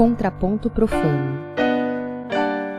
Contraponto Profano.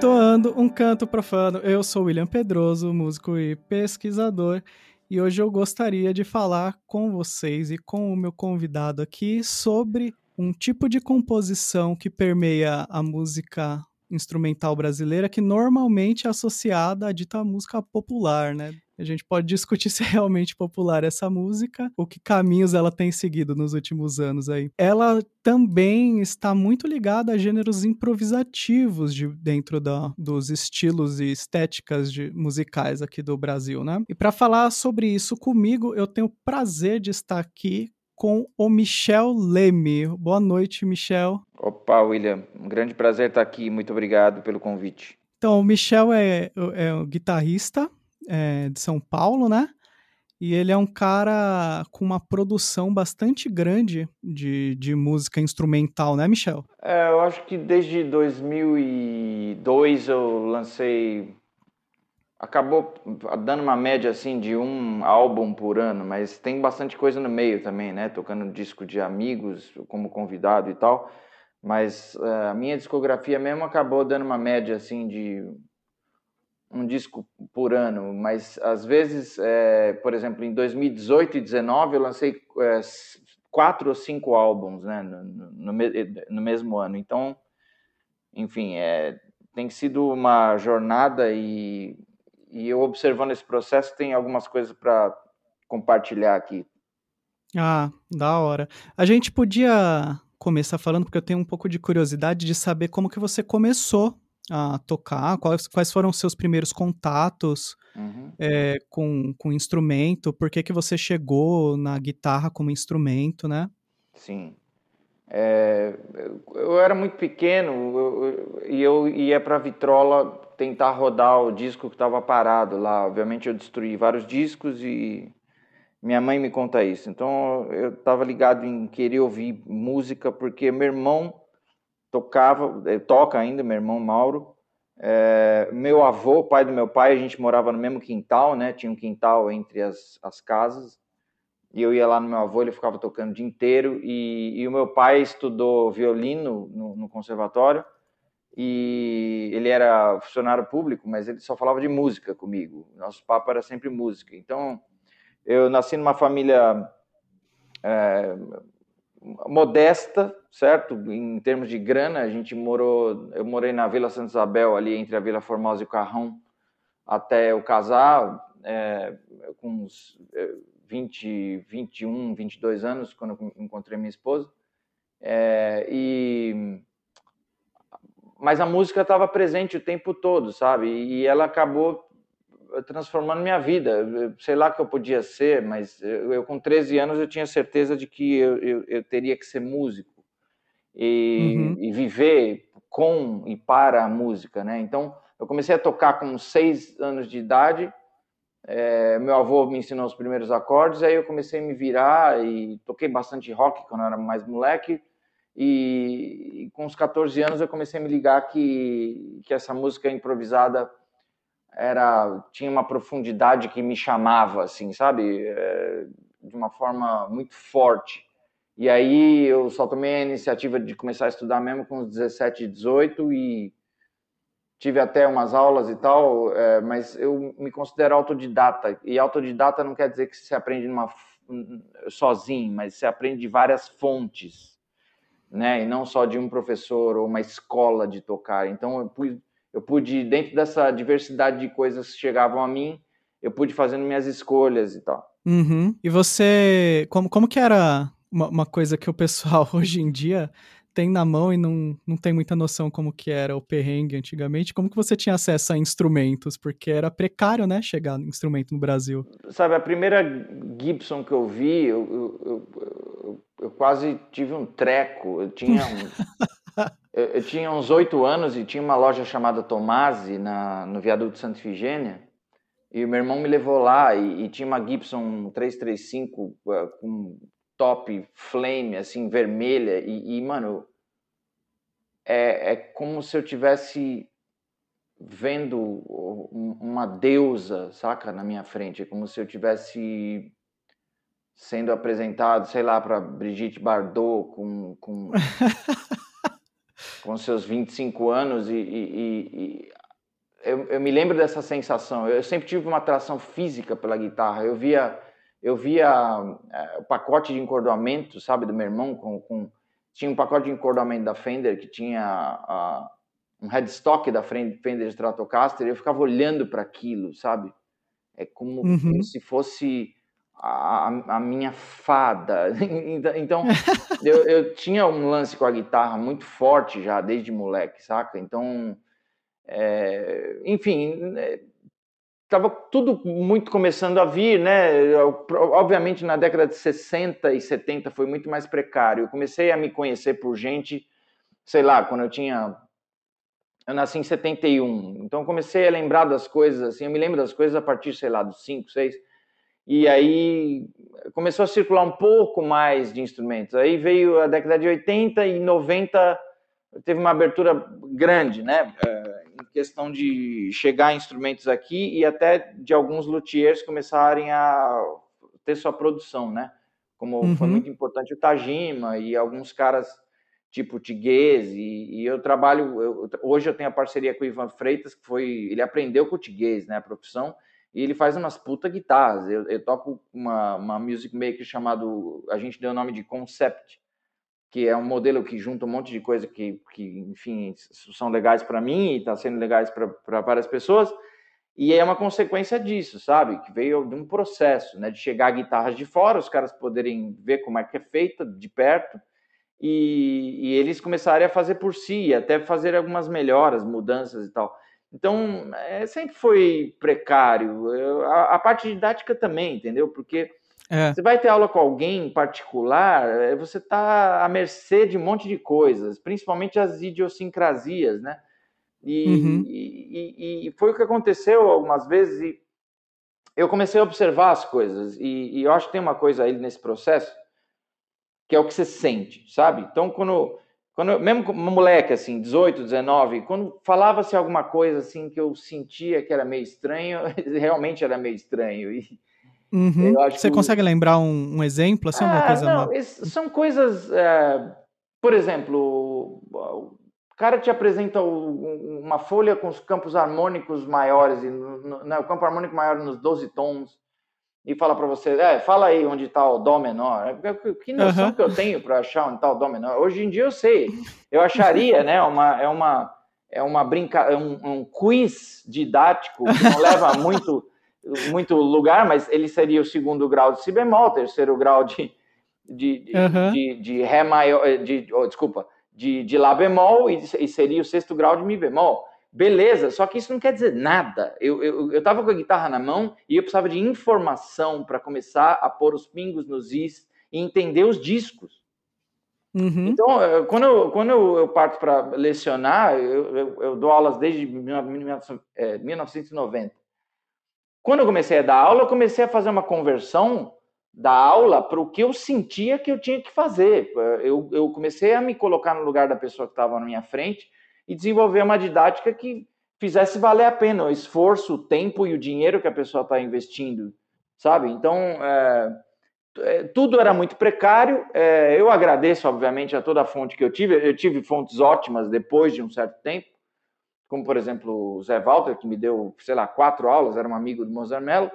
Toando um canto profano. Eu sou William Pedroso, músico e pesquisador, e hoje eu gostaria de falar com vocês e com o meu convidado aqui sobre um tipo de composição que permeia a música instrumental brasileira que normalmente é associada à dita música popular, né? A gente pode discutir se é realmente popular essa música, ou que caminhos ela tem seguido nos últimos anos aí. Ela também está muito ligada a gêneros improvisativos de, dentro da, dos estilos e estéticas de, musicais aqui do Brasil, né? E para falar sobre isso comigo, eu tenho o prazer de estar aqui com o Michel Leme. Boa noite, Michel. Opa, William, um grande prazer estar aqui. Muito obrigado pelo convite. Então, o Michel é, é um guitarrista é, de São Paulo, né? E ele é um cara com uma produção bastante grande de, de música instrumental, né, Michel? É, eu acho que desde 2002 eu lancei acabou dando uma média assim de um álbum por ano, mas tem bastante coisa no meio também, né? Tocando disco de amigos como convidado e tal. Mas uh, a minha discografia mesmo acabou dando uma média assim de um disco por ano, mas às vezes, é, por exemplo, em 2018 e 2019 eu lancei é, quatro ou cinco álbuns, né, no, no, no mesmo ano. Então, enfim, é, tem sido uma jornada e e eu observando esse processo tem algumas coisas para compartilhar aqui. Ah, da hora. A gente podia começar falando porque eu tenho um pouco de curiosidade de saber como que você começou a tocar, quais, quais foram os seus primeiros contatos uhum. é, com, com instrumento, por que que você chegou na guitarra como instrumento, né? Sim. É, eu era muito pequeno e eu, ia para a vitrola tentar rodar o disco que estava parado lá. Obviamente eu destruí vários discos e minha mãe me conta isso. Então eu estava ligado em querer ouvir música porque meu irmão tocava, eh, toca ainda, meu irmão Mauro. É, meu avô, pai do meu pai, a gente morava no mesmo quintal, né? Tinha um quintal entre as, as casas e eu ia lá no meu avô, ele ficava tocando o dia inteiro, e, e o meu pai estudou violino no, no, conservatório, e ele era funcionário público, mas ele só falava de música comigo, nosso papo era sempre música. Então, eu nasci numa família é, modesta, certo? Em termos de grana, a gente morou, eu morei na Vila Santa Isabel, ali entre a Vila Formosa e o Carrão, até eu casar, é, com uns 20, 21, 22 anos, quando eu encontrei minha esposa. É, e mas a música estava presente o tempo todo, sabe? E ela acabou transformando minha vida. sei lá que eu podia ser, mas eu, eu, com 13 anos eu tinha certeza de que eu, eu, eu teria que ser músico e, uhum. e, viver com e para a música, né? Então eu comecei a tocar com seis anos de idade é, meu avô me ensinou os primeiros acordes, aí eu comecei a me virar e toquei bastante rock quando eu era mais moleque. E, e com os 14 anos eu comecei a me ligar que, que essa música improvisada era tinha uma profundidade que me chamava, assim, sabe? É, de uma forma muito forte. E aí eu só tomei a iniciativa de começar a estudar mesmo com os 17, 18 e tive até umas aulas e tal, é, mas eu me considero autodidata. E autodidata não quer dizer que você aprende numa, sozinho, mas você aprende de várias fontes, né? E não só de um professor ou uma escola de tocar. Então eu pude, eu pude dentro dessa diversidade de coisas que chegavam a mim, eu pude fazendo minhas escolhas e tal. Uhum. E você, como, como que era uma, uma coisa que o pessoal hoje em dia tem na mão e não, não tem muita noção como que era o perrengue antigamente. Como que você tinha acesso a instrumentos? Porque era precário, né, chegar no instrumento no Brasil. Sabe, a primeira Gibson que eu vi, eu, eu, eu, eu quase tive um treco. Eu tinha, um, eu, tinha uns oito anos e tinha uma loja chamada Tomasi na, no viaduto Santa Ifigênia. E o meu irmão me levou lá e, e tinha uma Gibson 335 uh, com top flame, assim, vermelha. E, e mano, é, é como se eu tivesse vendo uma deusa, saca, na minha frente. É como se eu tivesse sendo apresentado, sei lá, para Brigitte Bardot com, com com seus 25 anos e, e, e eu, eu, me lembro dessa sensação. Eu sempre tive uma atração física pela guitarra. Eu via, eu via é, o pacote de encordoamento, sabe, do meu irmão. Com, com, tinha um pacote de encordoamento da Fender que tinha um headstock da Fender Stratocaster. E eu ficava olhando para aquilo, sabe? É como, uhum. como se fosse a, a, minha fada. então, eu, eu tinha um lance com a guitarra muito forte já desde moleque, saca? Então é, enfim, estava tudo muito começando a vir, né? Obviamente, na década de 60 e 70 foi muito mais precário. Eu comecei a me conhecer por gente, sei lá, quando eu tinha. Eu nasci em 71, então comecei a lembrar das coisas, assim, eu me lembro das coisas a partir, sei lá, dos 5, 6, e aí começou a circular um pouco mais de instrumentos. Aí veio a década de 80 e 90 teve uma abertura grande, né? Questão de chegar instrumentos aqui e até de alguns luthiers começarem a ter sua produção, né? Como uhum. foi muito importante o Tajima e alguns caras tipo Tiguez e, e eu trabalho eu, hoje eu tenho a parceria com o Ivan Freitas que foi ele aprendeu com o Tiguez, né? A profissão e ele faz umas puta guitarras. Eu, eu toco uma, uma music maker chamado a gente deu o nome de Concept que é um modelo que junta um monte de coisa que, que enfim, são legais para mim e está sendo legais para várias pessoas. E é uma consequência disso, sabe? Que veio de um processo, né? De chegar guitarras de fora, os caras poderem ver como é que é feita de perto e, e eles começarem a fazer por si, até fazer algumas melhoras, mudanças e tal. Então, é, sempre foi precário. a, a parte didática também, entendeu? Porque é. Você vai ter aula com alguém em particular, é, você está à mercê de um monte de coisas, principalmente as idiosincrasias, né? E, uhum. e, e, e, foi o que aconteceu algumas vezes. E eu comecei a observar as coisas. E, eu acho que tem uma coisa aí nesse processo que é o que você sente, sabe? Então, quando, quando mesmo como moleque, assim, 18, 19, quando falava-se alguma coisa assim que eu sentia que era meio estranho, realmente era meio estranho. E, Uhum. Você que... consegue lembrar um, um exemplo? Assim, ah, coisa não, uma... são coisas. É, por exemplo, o cara te apresenta uma folha com os campos harmônicos maiores, né, o campo harmônico maior nos 12 tons, e fala para você, é, fala aí onde está o Dó menor. É, que noção uhum. que eu tenho para achar onde está o Dó menor? Hoje em dia eu sei. Eu acharia, né? Uma, é uma. É uma brinca... é um, um quiz didático que não leva muito muito lugar, mas ele seria o segundo grau de si bemol, terceiro grau de, de, de, uhum. de, de ré maior, de, oh, desculpa, de, de lá bemol e, e, seria o sexto grau de mi bemol. Beleza, só que isso não quer dizer nada. Eu, eu, eu tava com a guitarra na mão e eu precisava de informação para começar a pôr os pingos nos is e entender os discos. Uhum. Então, eh, quando eu, quando eu parto para lecionar, eu, eu, eu, dou aulas desde 1990. Quando eu comecei a dar aula, eu comecei a fazer uma conversão da aula para o que eu sentia que eu tinha que fazer. Eu, eu comecei a me colocar no lugar da pessoa que estava na minha frente e desenvolver uma didática que fizesse valer a pena o esforço, o tempo e o dinheiro que a pessoa está investindo, sabe? Então, é, é, tudo era muito precário. É, eu agradeço, obviamente, a toda a fonte que eu tive. Eu tive fontes ótimas depois de um certo tempo como por exemplo o Zé Walter, que me deu, sei lá, quatro aulas, era um amigo do Mozart Mello.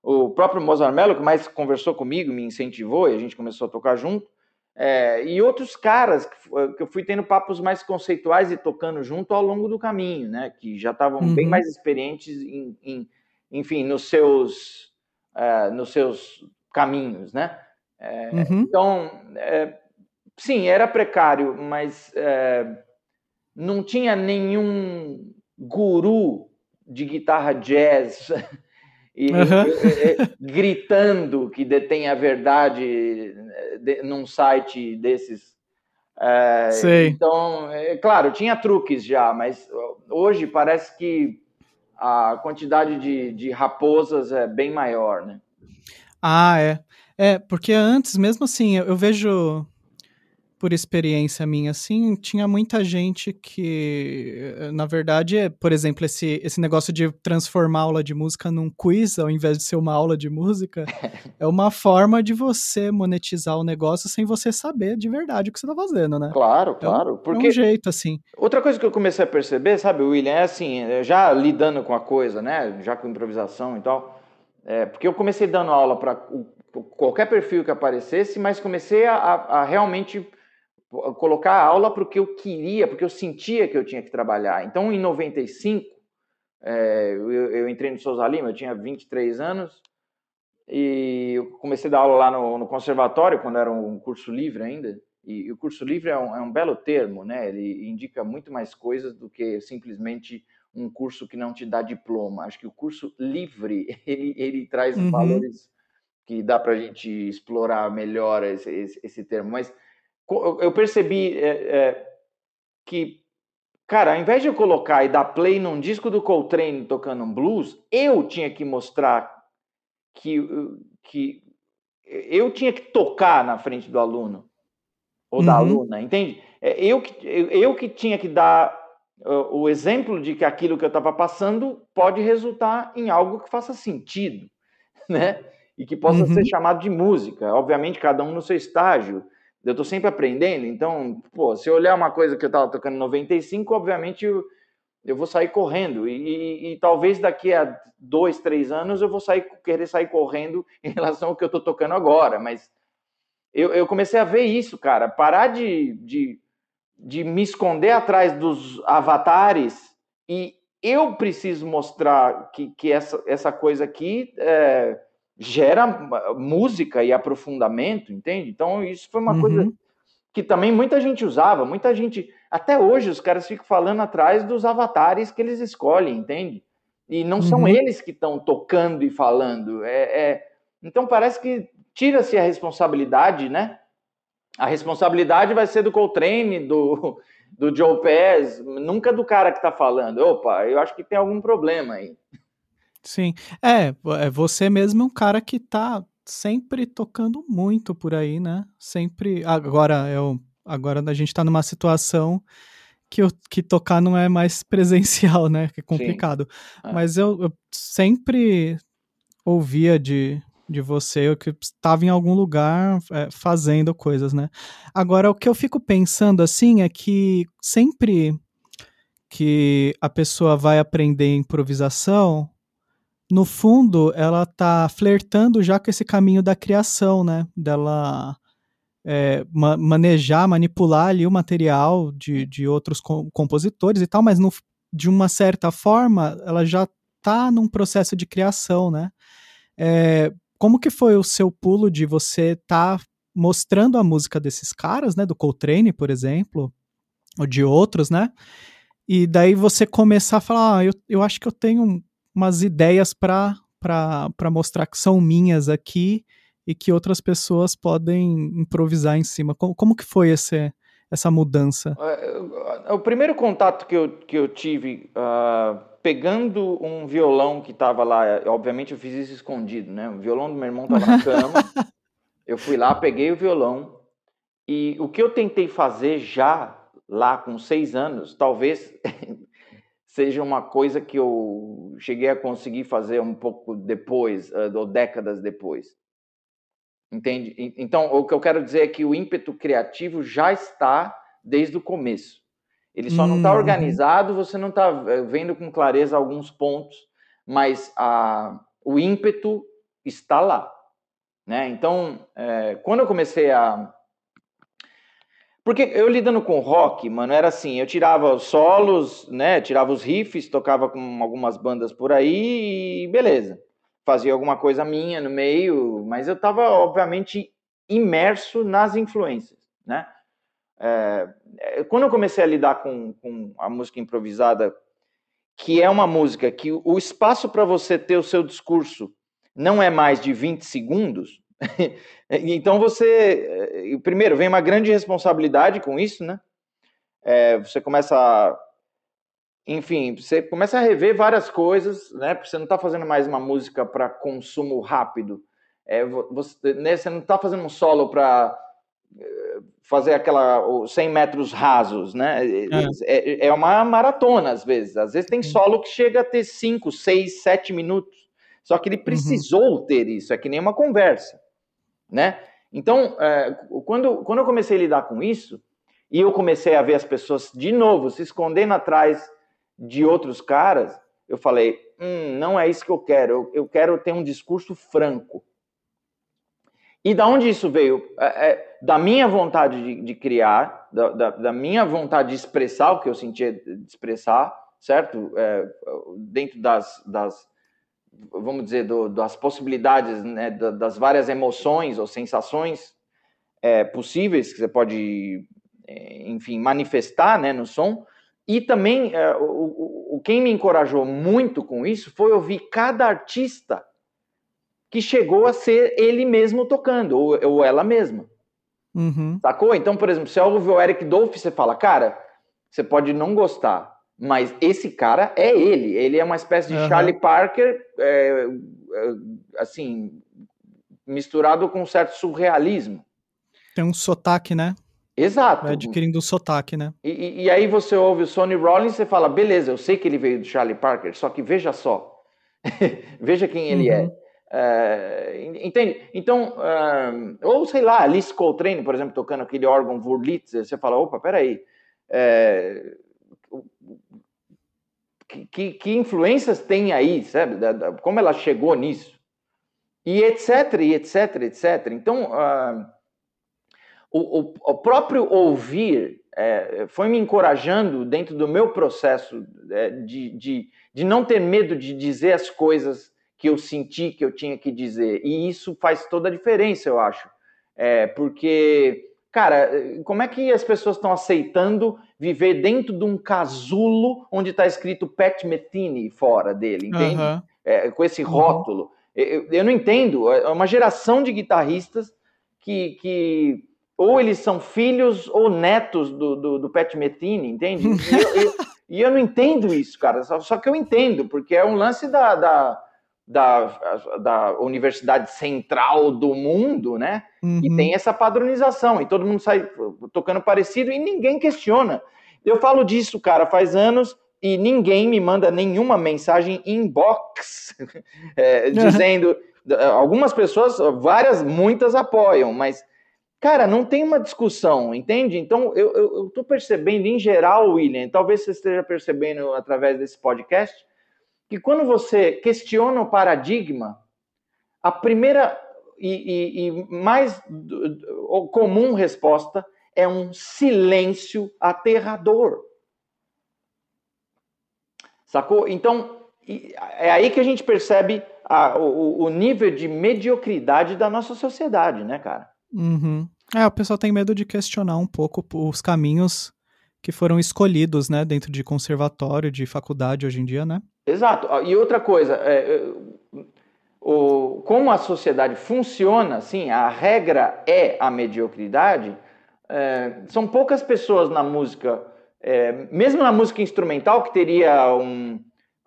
O próprio Mozart Mello, que mais conversou comigo, me incentivou e a gente começou a tocar junto. É, e outros caras que, que, eu fui tendo papos mais conceituais e tocando junto ao longo do caminho, né? Que já estavam uhum. bem mais experientes, em, em, enfim, nos seus, uh, nos seus caminhos, né? É, uhum. Então, é, sim, era precário, mas é, não tinha nenhum guru de guitarra jazz e, uhum. e, e, gritando que detém a verdade eh, de, num site desses. É, então, é, claro, tinha truques já, mas hoje parece que a quantidade de, de raposas é bem maior, né? Ah, é. É, porque antes, mesmo assim, eu, eu vejo por experiência minha, assim, tinha muita gente que, na verdade, é, por exemplo, esse, esse negócio de transformar a aula de música num quiz, ao invés de ser uma aula de música, é uma forma de você monetizar o negócio sem você saber de verdade o que você está fazendo, né? Claro, claro. É um, porque é um jeito, assim. Outra coisa que eu comecei a perceber, sabe, William, é assim, já lidando com a coisa, né, já com improvisação e tal, é, porque eu comecei dando aula para qualquer perfil que aparecesse, mas comecei a, a realmente colocar a aula para o que eu queria, porque eu sentia que eu tinha que trabalhar. Então, em 95, é, eu, eu entrei no Souza Lima, eu tinha 23 anos, e eu comecei a dar aula lá no, no conservatório, quando era um curso livre ainda. E, e o curso livre é um, é um, belo termo, né? Ele indica muito mais coisas do que simplesmente um curso que não te dá diploma. Acho que o curso livre, ele, ele traz uhum. valores que dá para a gente explorar melhor esse, esse, esse termo. Mas eu percebi é, é, que, cara, ao invés de eu colocar e dar play num disco do Coltrane tocando um blues, eu tinha que mostrar que, que eu tinha que tocar na frente do aluno ou uhum. da aluna, entende? É, eu que, eu que tinha que dar o exemplo de que aquilo que eu estava passando pode resultar em algo que faça sentido, né? E que possa uhum. ser chamado de música. Obviamente, cada um no seu estágio. Eu estou sempre aprendendo, então, pô, se eu olhar uma coisa que eu estava tocando em 95, obviamente eu, eu vou sair correndo. E, e, e, talvez daqui a dois, três anos eu vou sair, querer sair correndo em relação ao que eu estou tocando agora. Mas eu, eu, comecei a ver isso, cara. Parar de, de, de me esconder atrás dos avatares e eu preciso mostrar que, que essa, essa coisa aqui é, gera música e aprofundamento, entende? Então, isso foi uma uhum. coisa que também muita gente usava, muita gente. Até hoje os caras ficam falando atrás dos avatares que eles escolhem, entende? E não uhum. são eles que estão tocando e falando. É, é... Então parece que tira-se a responsabilidade, né? A responsabilidade vai ser do Coltrane, do, do Joe Pass, nunca do cara que está falando. Opa, eu acho que tem algum problema aí. Sim. É, é, você mesmo é um cara que tá sempre tocando muito por aí, né? Sempre. Agora, eu, agora a gente tá numa situação que, eu, que tocar não é mais presencial, né? Que é complicado. É. Mas eu, eu, sempre ouvia de, de você, eu que estava em algum lugar é, fazendo coisas, né? Agora, o que eu fico pensando assim é que sempre que a pessoa vai aprender improvisação, no fundo, ela tá flertando já com esse caminho da criação, né? Dela é, ma manejar, manipular ali o material de, de outros com compositores e tal, mas no, de uma certa forma, ela já tá num processo de criação, né? É, como que foi o seu pulo de você tá mostrando a música desses caras, né? Do Coltrane, por exemplo, ou de outros, né? E daí você começar a falar, ah, eu, eu acho que eu tenho umas ideias para mostrar que são minhas aqui e que outras pessoas podem improvisar em cima. Como, como que foi esse, essa mudança? É, o primeiro contato que eu, que eu tive uh, pegando um violão que estava lá, obviamente eu fiz isso escondido, né? O violão do meu irmão estava na cama. eu fui lá, peguei o violão e o que eu tentei fazer já lá com seis anos, talvez seja uma coisa que eu cheguei a conseguir fazer um pouco depois, eh, ou décadas depois. Entende? Então, o que eu quero dizer é que o ímpeto criativo já está desde o começo. Ele só não está uhum. organizado, você não está eh, vendo com clareza alguns pontos, mas a, o ímpeto está lá. Né? Então, é, quando eu comecei a, porque eu lidando com rock, mano, era assim, eu tirava os solos, né, tirava os riffs, tocava com algumas bandas por aí e beleza. Fazia alguma coisa minha no meio, mas eu tava, obviamente, imerso nas influências, né? É, é quando eu comecei a lidar com, com a música improvisada, que é uma música que o espaço para você ter o seu discurso não é mais de 20 segundos, então você, eh, primeiro, vem uma grande responsabilidade com isso, né? É, você começa a, enfim, você começa a rever várias coisas, né? Porque você não está fazendo mais uma música para consumo rápido. É, você, né, você não está fazendo um solo para fazer aquela 100 metros rasos, né? É. é. É, uma maratona às vezes. Às vezes tem solo que chega a ter 5, 6, 7 minutos. Só que ele uhum. precisou uhum. ter isso, é que nem uma conversa, né? Então, é, quando, quando eu comecei a lidar com isso, e eu comecei a ver as pessoas de novo se escondendo atrás de outros caras, eu falei: hum, não é isso que eu quero, eu, eu quero ter um discurso franco. E da onde isso veio? É, é, da minha vontade de, de criar, da, da, da, minha vontade de expressar o que eu sentia de expressar, certo? É, dentro das, das, vamos dizer, do, das possibilidades, né, das várias emoções ou sensações é, possíveis que você pode, é, enfim, manifestar né, no som. E também, é, o, o, quem me encorajou muito com isso foi ouvir cada artista que chegou a ser ele mesmo tocando, ou, ou ela mesma. Uhum. Sacou? Então, por exemplo, você ouve o Eric Dolphy, você fala, cara, você pode não gostar, mas esse cara é ele. Ele é uma espécie de uhum. Charlie Parker, é, é, assim, misturado com um certo surrealismo. Tem um sotaque, né? Exato. Vai adquirindo um sotaque, né? E, e, aí você ouve o Sonny Rollins e fala, beleza, eu sei que ele veio do Charlie Parker, só que veja só. veja quem ele é. uhum. é. É, entende? Então, ou sei lá, Alice Coltrane, por exemplo, tocando aquele órgão Wurlitzer, você fala, opa, peraí, é, que, que, influências tem aí, sabe? Da, da, como ela chegou nisso? E etc, e etc, etc. Então, uh, o, o, o, próprio ouvir é, foi me encorajando dentro do meu processo é, de, de, de não ter medo de dizer as coisas que eu senti que eu tinha que dizer. E isso faz toda a diferença, eu acho. É, porque, cara, como é que as pessoas estão aceitando viver dentro de um casulo onde está escrito Pat Metheny fora dele, entende? Uhum. É, com esse rótulo. Uhum. Eu, eu, não entendo. É uma geração de guitarristas que, que ou eles são filhos ou netos do, do, do Pat Metheny, entende? E eu, eu, e eu, não entendo isso, cara. Só, só, que eu entendo, porque é um lance da, da da, da Universidade Central do mundo, né? Uhum. E tem essa padronização, e todo mundo sai tocando parecido e ninguém questiona. Eu falo disso, cara, faz anos e ninguém me manda nenhuma mensagem inbox é, dizendo. Algumas pessoas, várias, muitas apoiam, mas, cara, não tem uma discussão, entende? Então, eu, tô percebendo, em geral, William, talvez você esteja percebendo através desse podcast, que quando você questiona o paradigma, a primeira e, e, e mais comum resposta é um silêncio aterrador. Sacou? Então, é aí que a gente percebe a, o, o, nível de mediocridade da nossa sociedade, né, cara? Uhum. É, o pessoal tem medo de questionar um pouco os caminhos que foram escolhidos, né, dentro de conservatório, de faculdade hoje em dia, né? Exato. E outra coisa, é, é, o, como a sociedade funciona, assim, a regra é a mediocridade, é, são poucas pessoas na música, é, mesmo na música instrumental, que teria um,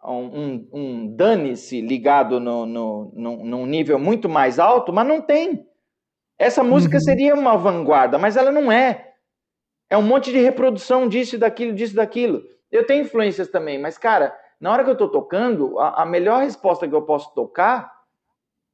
um, um dane-se ligado no, no, no, num nível muito mais alto, mas não tem. Essa música uhum. seria uma vanguarda, mas ela não é. É um monte de reprodução disso, daquilo, disso, daquilo. Eu tenho influências também, mas, cara, na hora que eu estou tocando, a, a, melhor resposta que eu posso tocar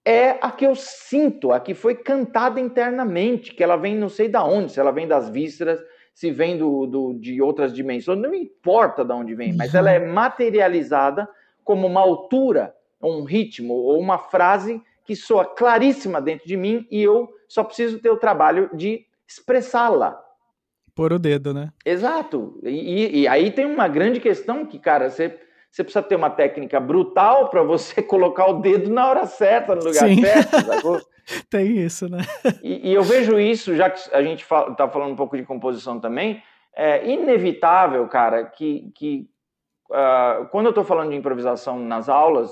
é a que eu sinto, a que foi cantada internamente, que ela vem não sei da onde, se ela vem das vísceras, se vem do, do de outras dimensões, não importa de onde vem, mas ela é uhum. materializada como uma altura, um ritmo ou uma frase que soa claríssima dentro de mim e eu só preciso ter o trabalho de expressá-la. Por o dedo, né? Exato. E, e, aí tem uma grande questão que, cara, você você precisa ter uma técnica brutal para você colocar o dedo na hora certa, no lugar Sim. certo. Tem isso, né? E, e, eu vejo isso, já que a gente está falando um pouco de composição também, é inevitável, cara, que, que uh, quando eu estou falando de improvisação nas aulas,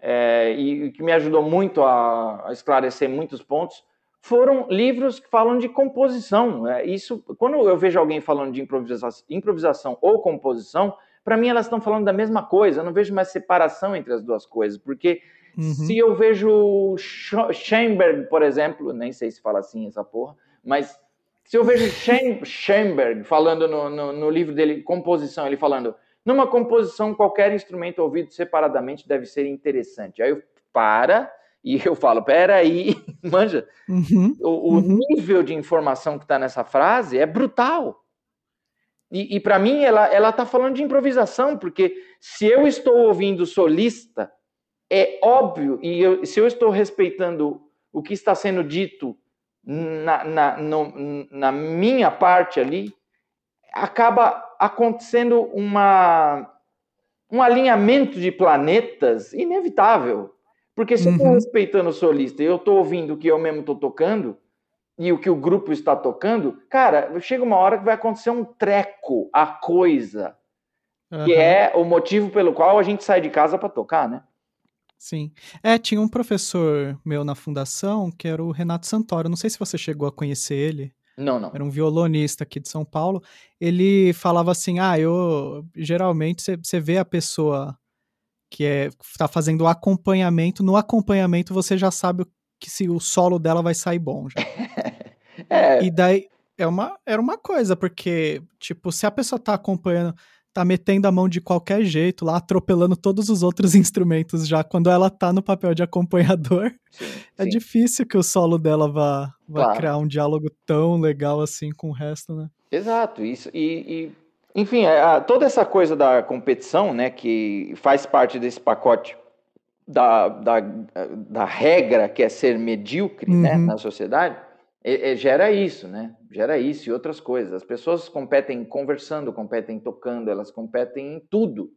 é, e que me ajudou muito a, a, esclarecer muitos pontos, foram livros que falam de composição. É, isso, quando eu vejo alguém falando de improvisação, improvisação ou composição, para mim elas estão falando da mesma coisa. Eu não vejo mais separação entre as duas coisas, porque uhum. se eu vejo Schoenberg, por exemplo, nem sei se fala assim essa porra, mas Se eu vejo Schoenberg falando no, no, no, livro dele, Composição, ele falando, numa composição, qualquer instrumento ouvido separadamente deve ser interessante. Aí eu para e eu falo, peraí, manja, uhum, o, o uhum. nível de informação que está nessa frase é brutal. E, e para mim, ela, ela tá falando de improvisação, porque se eu estou ouvindo solista, é óbvio, e eu, se eu estou respeitando o que está sendo dito na, na, no, na minha parte ali, acaba acontecendo uma, um alinhamento de planetas inevitável. Porque se uhum. eu estou respeitando o solista e eu estou ouvindo o que eu mesmo estou tocando, e o que o grupo está tocando, cara, chega uma hora que vai acontecer um treco, a coisa, uhum. que é o motivo pelo qual a gente sai de casa para tocar, né? Sim. É, tinha um professor meu na fundação que era o Renato Santoro. Não sei se você chegou a conhecer ele. Não, não. Era um violonista aqui de São Paulo. Ele falava assim: ah, eu. Geralmente você vê a pessoa que é, tá fazendo o acompanhamento. No acompanhamento você já sabe que se o solo dela vai sair bom já. é. E daí é uma, era uma coisa, porque, tipo, se a pessoa tá acompanhando, tá metendo a mão de qualquer jeito, lá atropelando todos os outros instrumentos já, quando ela tá no papel de acompanhador, sim, é sim. difícil que o solo dela vá, vá claro. criar um diálogo tão legal assim com o resto, né? Exato, isso. E, e enfim, é, a, toda essa coisa da competição, né, que faz parte desse pacote da, da, da regra que é ser medíocre né, uhum. né, na sociedade, é, é, gera isso, né? Gera isso e outras coisas. As pessoas competem conversando, competem tocando, elas competem em tudo.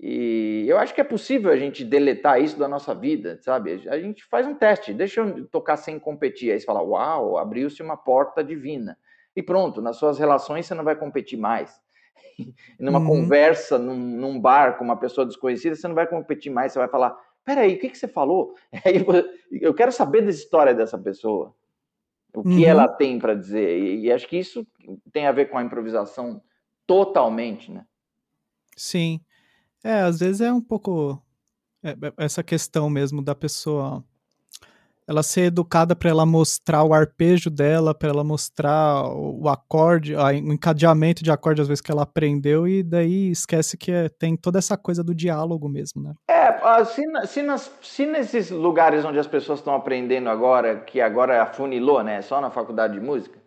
E eu acho que é possível a gente deletar isso da nossa vida, sabe? A gente faz um teste, deixa eu tocar sem competir. Aí você fala, uau, abriu-se uma porta divina. E pronto, nas suas relações você não vai competir mais. Numa uhum. conversa, num, num bar com uma pessoa desconhecida, você não vai competir mais, você vai falar, peraí, o que, que você falou? eu quero saber da história dessa pessoa. O que uhum. ela tem para dizer. E, e, acho que isso tem a ver com a improvisação totalmente, né? Sim. É, às vezes é um pouco é, é, essa questão mesmo da pessoa ela ser educada para ela mostrar o arpejo dela, para ela mostrar o acorde, o encadeamento de acorde às vezes que ela aprendeu e daí esquece que é, tem toda essa coisa do diálogo mesmo, né? É, se, se, nas, se nesses lugares onde as pessoas estão aprendendo agora, que agora afunilou, né, só na faculdade de música,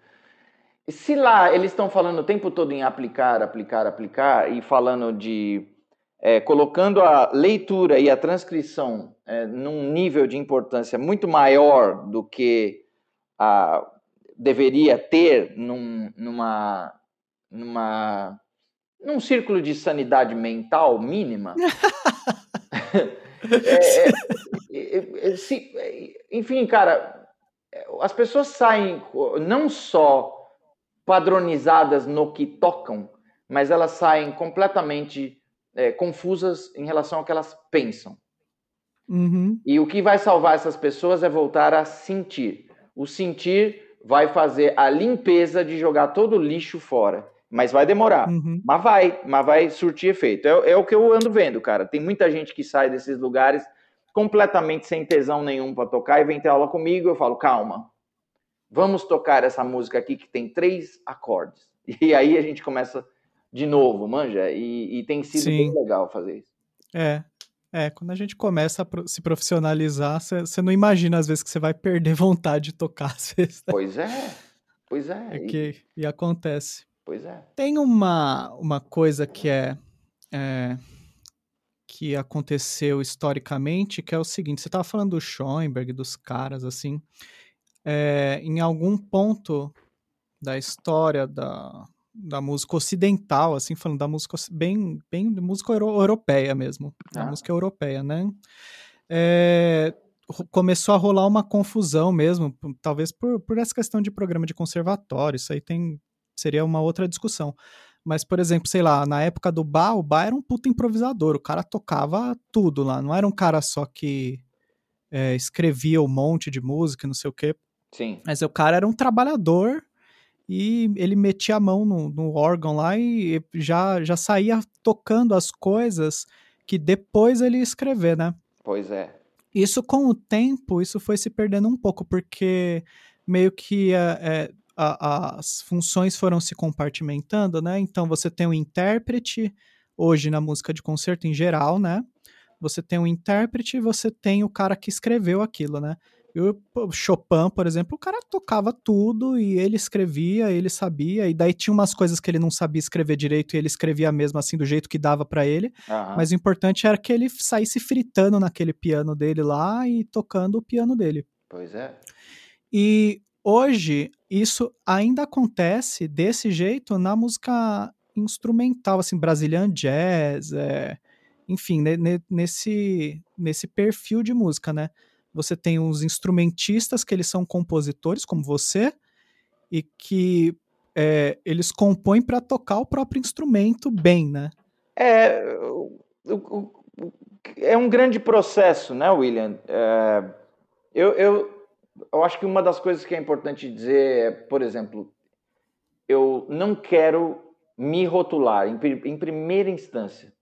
se lá eles estão falando o tempo todo em aplicar, aplicar, aplicar e falando de é, colocando a leitura e a transcrição é, num nível de importância muito maior do que a, deveria ter num, numa, numa, num círculo de sanidade mental mínima. é, é, é se, enfim, cara, as pessoas saem não só padronizadas no que tocam, mas elas saem completamente é, confusas em relação ao que elas pensam. Uhum. E o que vai salvar essas pessoas é voltar a sentir. O sentir vai fazer a limpeza de jogar todo o lixo fora. Mas vai demorar. Uhum. Mas vai, mas vai surtir efeito. É, é, o que eu ando vendo, cara. Tem muita gente que sai desses lugares completamente sem tesão nenhum para tocar e vem ter aula comigo. Eu falo, calma, vamos tocar essa música aqui que tem três acordes. E aí a gente começa de novo, manja? E, e tem sido Sim. bem legal fazer isso. É, é, quando a gente começa a se profissionalizar, você não imagina às vezes que você vai perder vontade de tocar às vezes. Né? Pois é, pois é. é que, e acontece. Pois é. Tem uma, uma coisa que é, é que aconteceu historicamente, que é o seguinte, você estava falando do Schoenberg, dos caras, assim, é, em algum ponto da história da, da música ocidental, assim, falando da música bem, bem música euro, europeia mesmo, ah. a música europeia, né? É, começou a rolar uma confusão mesmo, talvez por, por essa questão de programa de conservatório, isso aí tem, seria uma outra discussão. Mas, por exemplo, sei lá, na época do Bach, o Bach era um puta improvisador, o cara tocava tudo lá, não era um cara só que é, escrevia um monte de música, não sei o quê. Sim. Mas o cara era um trabalhador e ele metia a mão no, no órgão lá e já, já saía tocando as coisas que depois ele ia escrever, né? Pois é. Isso com o tempo, isso foi se perdendo um pouco, porque meio que é, a, as funções foram se compartimentando, né? Então você tem um intérprete hoje na música de concerto em geral, né? Você tem um intérprete e você tem o cara que escreveu aquilo, né? E o Chopin, por exemplo, o cara tocava tudo e ele escrevia, ele sabia, e daí tinha umas coisas que ele não sabia escrever direito e ele escrevia mesmo assim do jeito que dava para ele. Uhum. Mas o importante era que ele saísse fritando naquele piano dele lá e tocando o piano dele. Pois é. E hoje isso ainda acontece desse jeito na música instrumental, assim, Brazilian Jazz, é, enfim, nesse, nesse perfil de música, né? Você tem os instrumentistas que eles são compositores, como você, e que é, eles compõem para tocar o próprio instrumento bem, né? É, é um grande processo, né, William? É, eu, eu, eu acho que uma das coisas que é importante dizer é, por exemplo, eu não quero me rotular em, em primeira instância.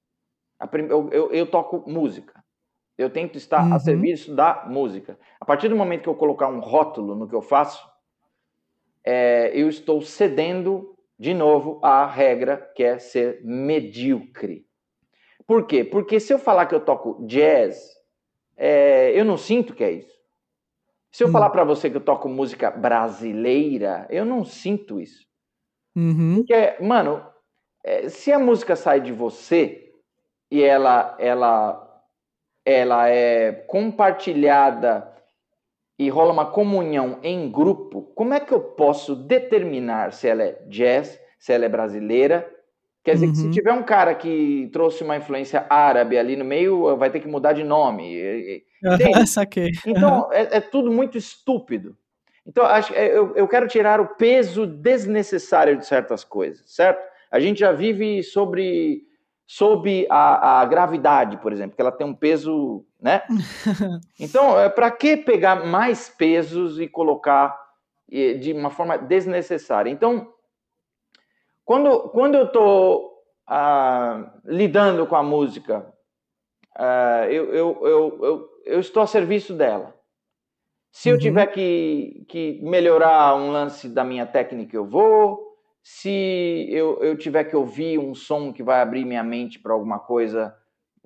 Eu, eu, eu, toco música. Eu tento estar uhum. a serviço da música. A partir do momento que eu colocar um rótulo no que eu faço, é, eu estou cedendo de novo à regra que é ser medíocre. Por quê? Porque se eu falar que eu toco jazz, é, eu não sinto que é isso. Se eu hum. falar para você que eu toco música brasileira, eu não sinto isso. Uhum. Porque, mano, é, se a música sai de você e ela, ela ela é compartilhada e rola uma comunhão em grupo, como é que eu posso determinar se ela é jazz, se ela é brasileira? Quer dizer, uhum. que se uhum. tiver um cara que trouxe uma influência árabe ali no meio, vai ter que mudar de nome. Uhum, saquei. Então, é, é, tudo muito estúpido. Então, acho, é, eu, eu quero tirar o peso desnecessário de certas coisas, certo? A gente já vive sobre sob a, a, gravidade, por exemplo, que ela tem um peso, né? Então, é, para que pegar mais pesos e colocar de uma forma desnecessária? Então, quando, quando eu estou ah, lidando com a música, ah, eu, eu, eu, eu, eu estou a serviço dela. Se eu uhum. tiver que, que melhorar um lance da minha técnica, eu vou se eu, eu tiver que ouvir um som que vai abrir minha mente para alguma coisa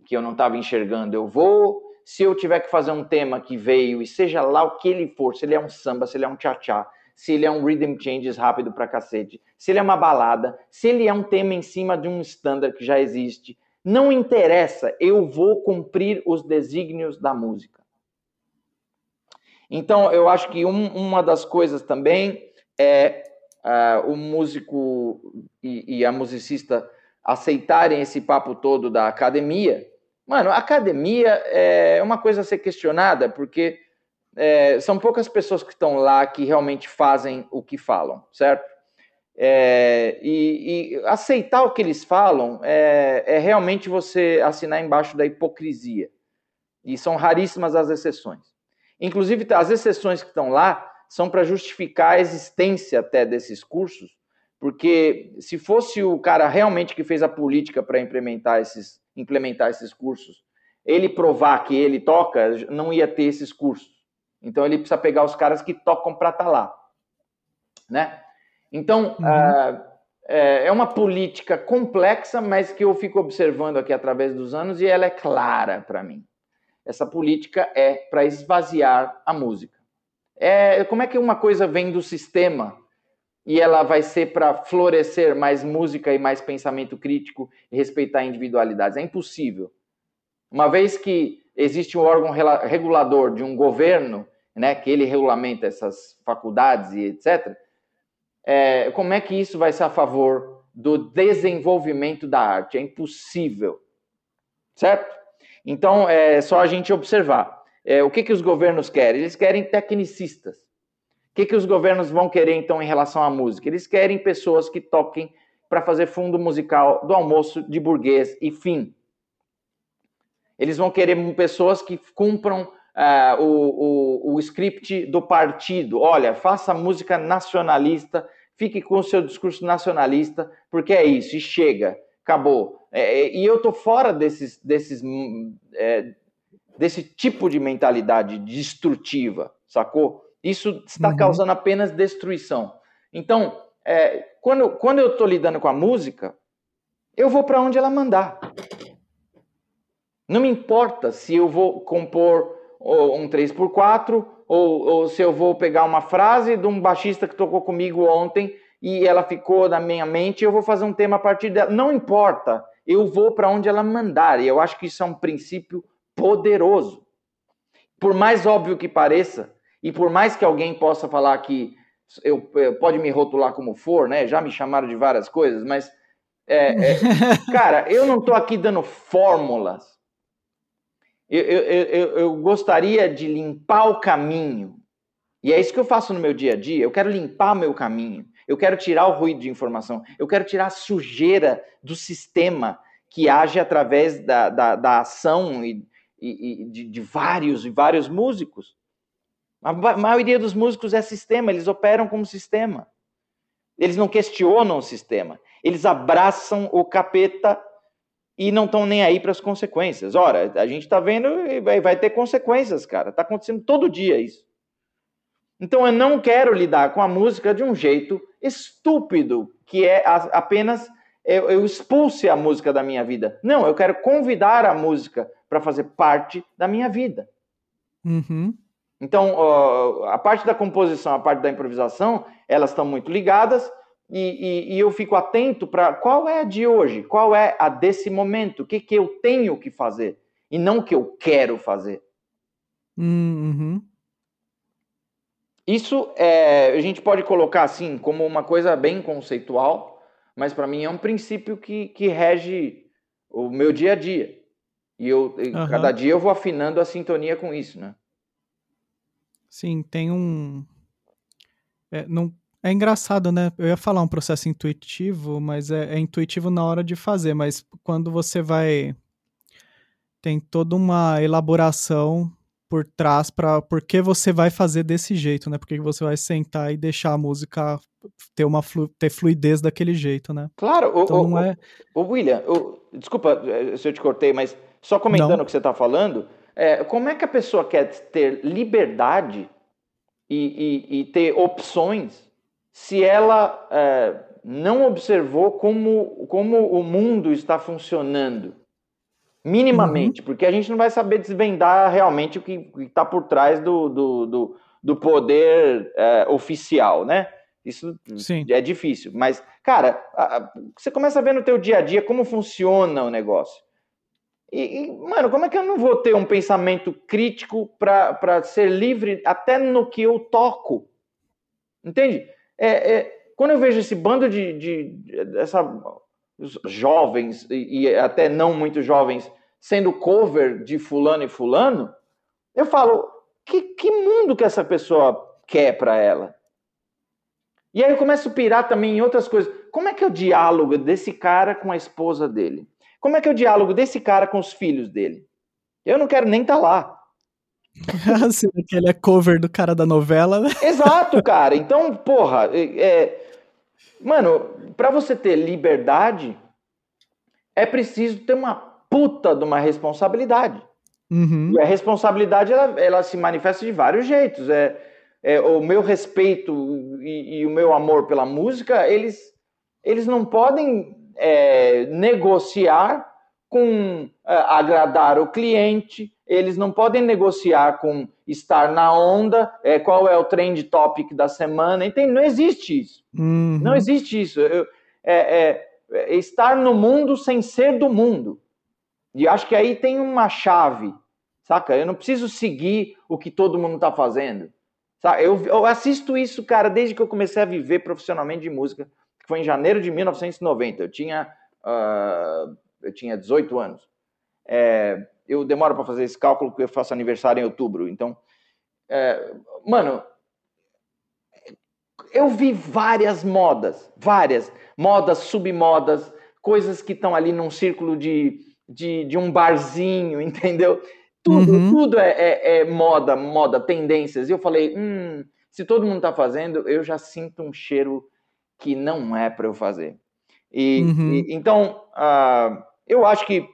que eu não estava enxergando, eu vou. Se eu tiver que fazer um tema que veio, e seja lá o que ele for, se ele é um samba, se ele é um tchá-tchá, se ele é um rhythm changes rápido pra cacete, se ele é uma balada, se ele é um tema em cima de um standard que já existe, não interessa, eu vou cumprir os desígnios da música. Então, eu acho que um, uma das coisas também é uh, o músico e, e, a musicista aceitarem esse papo todo da academia, mano, academia é uma coisa a ser questionada, porque é, são poucas pessoas que estão lá que realmente fazem o que falam, certo? É, e, e, aceitar o que eles falam é, é, realmente você assinar embaixo da hipocrisia. E são raríssimas as exceções. Inclusive, as exceções que estão lá são para justificar a existência até desses cursos, porque se fosse o cara realmente que fez a política para implementar esses, implementar esses cursos, ele provar que ele toca, não ia ter esses cursos. Então ele precisa pegar os caras que tocam para estar tá lá, né? Então uhum. uh, é uma política complexa, mas que eu fico observando aqui através dos anos e ela é clara para mim. Essa política é para esvaziar a música. É, como é que uma coisa vem do sistema e ela vai ser para florescer mais música e mais pensamento crítico e respeitar individualidades? É impossível. Uma vez que existe um órgão regulador de um governo, né, que ele regulamenta essas faculdades e etc., é, como é que isso vai ser a favor do desenvolvimento da arte? É impossível, certo? Então, é só a gente observar. É, o que, que os governos querem? Eles querem tecnicistas. O que, que os governos vão querer, então, em relação à música? Eles querem pessoas que toquem para fazer fundo musical do almoço de burguês e fim. Eles vão querer pessoas que cumpram uh, o, o, o script do partido. Olha, faça música nacionalista, fique com o seu discurso nacionalista, porque é isso, e chega, acabou. É, e eu tô fora desses, desses é, desse tipo de mentalidade destrutiva, sacou? Isso está uhum. causando apenas destruição. Então, é, quando, quando eu estou lidando com a música, eu vou para onde ela mandar. Não me importa se eu vou compor um 3x4 ou, ou se eu vou pegar uma frase de um baixista que tocou comigo ontem e ela ficou na minha mente eu vou fazer um tema a partir dela. Não importa, eu vou para onde ela mandar. E eu acho que isso é um princípio poderoso. Por mais óbvio que pareça, e por mais que alguém possa falar que eu, eu pode me rotular como for, né? Já me chamaram de várias coisas, mas é, é, cara, eu não estou aqui dando fórmulas eu, eu, eu, gostaria de limpar o caminho. E é isso que eu faço no meu dia a dia. Eu quero limpar meu caminho. Eu quero tirar o ruído de informação. Eu quero tirar a sujeira do sistema que age através da, da, da ação e, e, e de, de, vários e vários músicos. A maioria dos músicos é sistema, eles operam como sistema. Eles não questionam o sistema. Eles abraçam o capeta e não estão nem aí para as consequências. Ora, a gente está vendo e vai, ter consequências, cara. Está acontecendo todo dia isso. Então eu não quero lidar com a música de um jeito estúpido, que é apenas eu, eu expulse a música da minha vida. Não, eu quero convidar a música para fazer parte da minha vida. Uhum. Então, a parte da composição, a parte da improvisação, elas estão muito ligadas, e, e, e eu fico atento para qual é a de hoje, qual é a desse momento, o que, que eu tenho que fazer e não o que eu quero fazer. Uhum. Isso é, a gente pode colocar assim como uma coisa bem conceitual, mas para mim é um princípio que, que rege o meu dia a dia. E eu, uhum. cada dia eu vou afinando a sintonia com isso, né? Sim, tem um. É, não, é engraçado, né? Eu ia falar um processo intuitivo, mas é, é intuitivo na hora de fazer, mas quando você vai. Tem toda uma elaboração por trás para por que você vai fazer desse jeito, né? Por que você vai sentar e deixar a música ter uma flu, ter fluidez daquele jeito, né? Claro, então, o, não é... o, o William, o, desculpa eh, se eu te cortei, mas só comentando não. o que você está falando, é, como é que a pessoa quer ter liberdade e, e, e ter opções se ela é, não observou como, como o mundo está funcionando, minimamente, uhum. porque a gente não vai saber desvendar realmente o que está por trás do, do, do, do poder é, oficial, né? Isso Sim. é difícil, mas, cara, a, a, você começa a ver no teu dia a dia como funciona o negócio. E, e, mano, como é que eu não vou ter um pensamento crítico para ser livre até no que eu toco? Entende? É, é, quando eu vejo esse bando de, de essa, jovens e, e até não muito jovens sendo cover de fulano e fulano, eu falo, que, que mundo que essa pessoa quer para ela? E aí eu começo a pirar também em outras coisas. Como é que é o diálogo desse cara com a esposa dele? Como é que é o diálogo desse cara com os filhos dele? Eu não quero nem estar tá lá. Será que ele é cover do cara da novela, né? Exato, cara. Então, porra, é, é... mano, para você ter liberdade, é preciso ter uma puta de uma responsabilidade. Uhum. E a responsabilidade, ela, ela, se manifesta de vários jeitos. É, é o meu respeito e, e, o meu amor pela música, eles, eles não podem é, negociar com é, agradar o cliente, eles não podem negociar com estar na onda, é, qual é o trend topic da semana, entende? Não existe isso. Uhum. Não existe isso. Eu, é, é, estar no mundo sem ser do mundo. E acho que aí tem uma chave, saca? Eu não preciso seguir o que todo mundo está fazendo. Saca? Eu, eu assisto isso, cara, desde que eu comecei a viver profissionalmente de música, que foi em janeiro de 1990. Eu tinha, uh, eu tinha 18 anos. É, eu demoro para fazer esse cálculo porque eu faço aniversário em outubro. Então, é, mano, eu vi várias modas, várias modas, submodas, coisas que estão ali num círculo de, de, de um barzinho, entendeu? Tudo, uhum. tudo é, é, é, moda, moda, tendências. E eu falei, hum, se todo mundo está fazendo, eu já sinto um cheiro que não é para eu fazer. E, uhum. e então, uh, eu acho que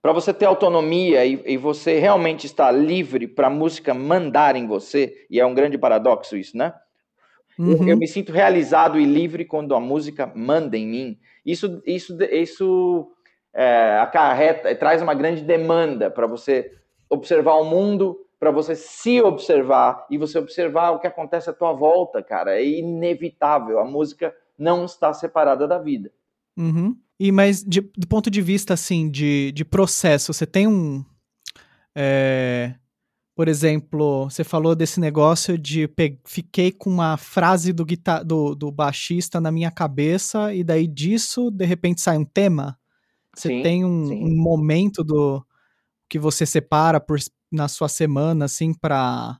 para você ter autonomia e, e, você realmente estar livre para a música mandar em você, e é um grande paradoxo isso, né? Uhum. Eu, eu, me sinto realizado e livre quando a música manda em mim. Isso, isso, isso é, acarreta, traz uma grande demanda para você observar o mundo, para você se observar e você observar o que acontece à tua volta, cara. É inevitável. A música não está separada da vida. Uhum. E mas de, do ponto de vista assim de, de processo, você tem um é, por exemplo, você falou desse negócio de fiquei com uma frase do, guitar do, do baixista na minha cabeça e daí disso de repente sai um tema. Você sim, tem um, um, momento do que você separa por, na sua semana assim para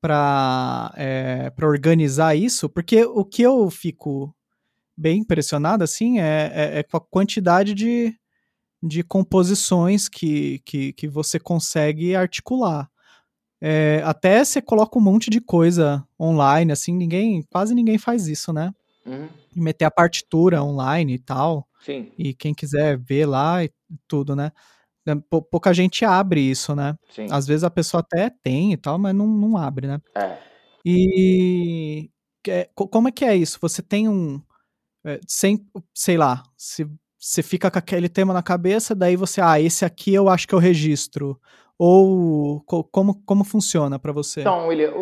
para é, para organizar isso, porque o que eu fico bem impressionado, assim, é, é, é, com a quantidade de, de composições que, que, que você consegue articular. É, até você coloca um monte de coisa online, assim, ninguém, quase ninguém faz isso, né? Uhum. Meter a partitura online e tal. Sim. E quem quiser ver lá e tudo, né? É, pouca gente abre isso, né? Sim. Às vezes a pessoa até tem e tal, mas não, não abre, né? É. E é, como é que é isso? Você tem um, é, sem, sei lá, se você fica com aquele tema na cabeça, daí você, ah, esse aqui eu acho que eu registro. Ou como, como funciona para você? Então, William,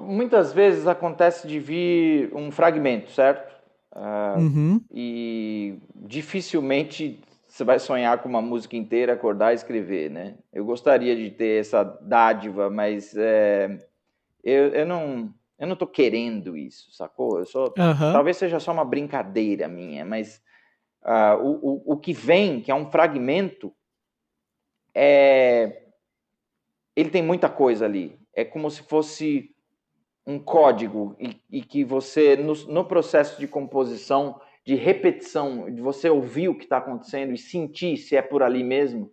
muitas vezes acontece de vir um fragmento, certo? Uh, uhum. E dificilmente você vai sonhar com uma música inteira, acordar e escrever, né? Eu gostaria de ter essa dádiva, mas é, eu, eu não eu não tô querendo isso, sacou? Eu uhum. Talvez seja só uma brincadeira minha, mas uh, o, o, o que vem, que é um fragmento, é, ele tem muita coisa ali. É como se fosse um código e, e que você, no, no, processo de composição, de repetição, de você ouvir o que está acontecendo e sentir se é por ali mesmo,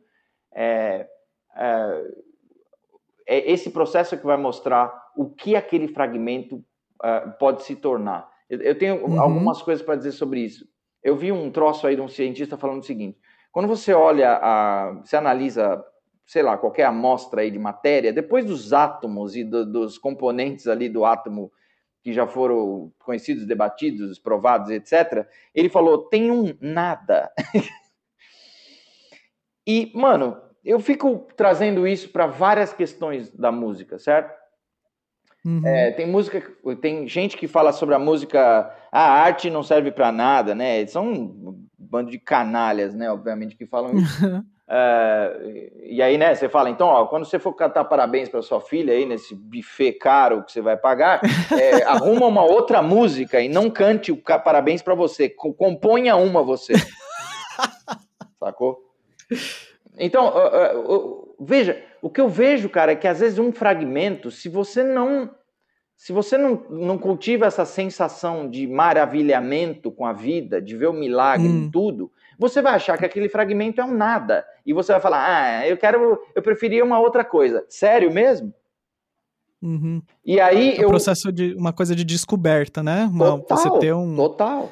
é, é, é esse processo que vai mostrar o que aquele fragmento uh, pode se tornar. Eu, eu tenho uhum. algumas coisas para dizer sobre isso. Eu vi um troço aí de um cientista falando o seguinte: quando você olha, a, você analisa, sei lá, qualquer amostra aí de matéria, depois dos átomos e do, dos componentes ali do átomo que já foram conhecidos, debatidos, provados, etc., ele falou: tem um nada. e, mano, eu fico trazendo isso para várias questões da música, certo? Uhum. É, tem música, tem gente que fala sobre a música, a arte não serve para nada, né? São um bando de canalhas, né? Obviamente que falam isso. é, e aí, né? Você fala, então, ó, quando você for cantar parabéns para sua filha aí nesse buffet caro que você vai pagar, é, arruma uma outra música e não cante o parabéns para você, componha uma você, sacou? Então, uh, uh, uh, veja, o que eu vejo, cara, é que às vezes um fragmento, se você não se você não, não cultiva essa sensação de maravilhamento com a vida, de ver o milagre hum. em tudo, você vai achar que aquele fragmento é um nada. E você vai falar, ah, eu quero, eu preferia uma outra coisa. Sério mesmo? Uhum. E aí é um eu... processo de uma coisa de descoberta, né? Uma, total, você ter um total.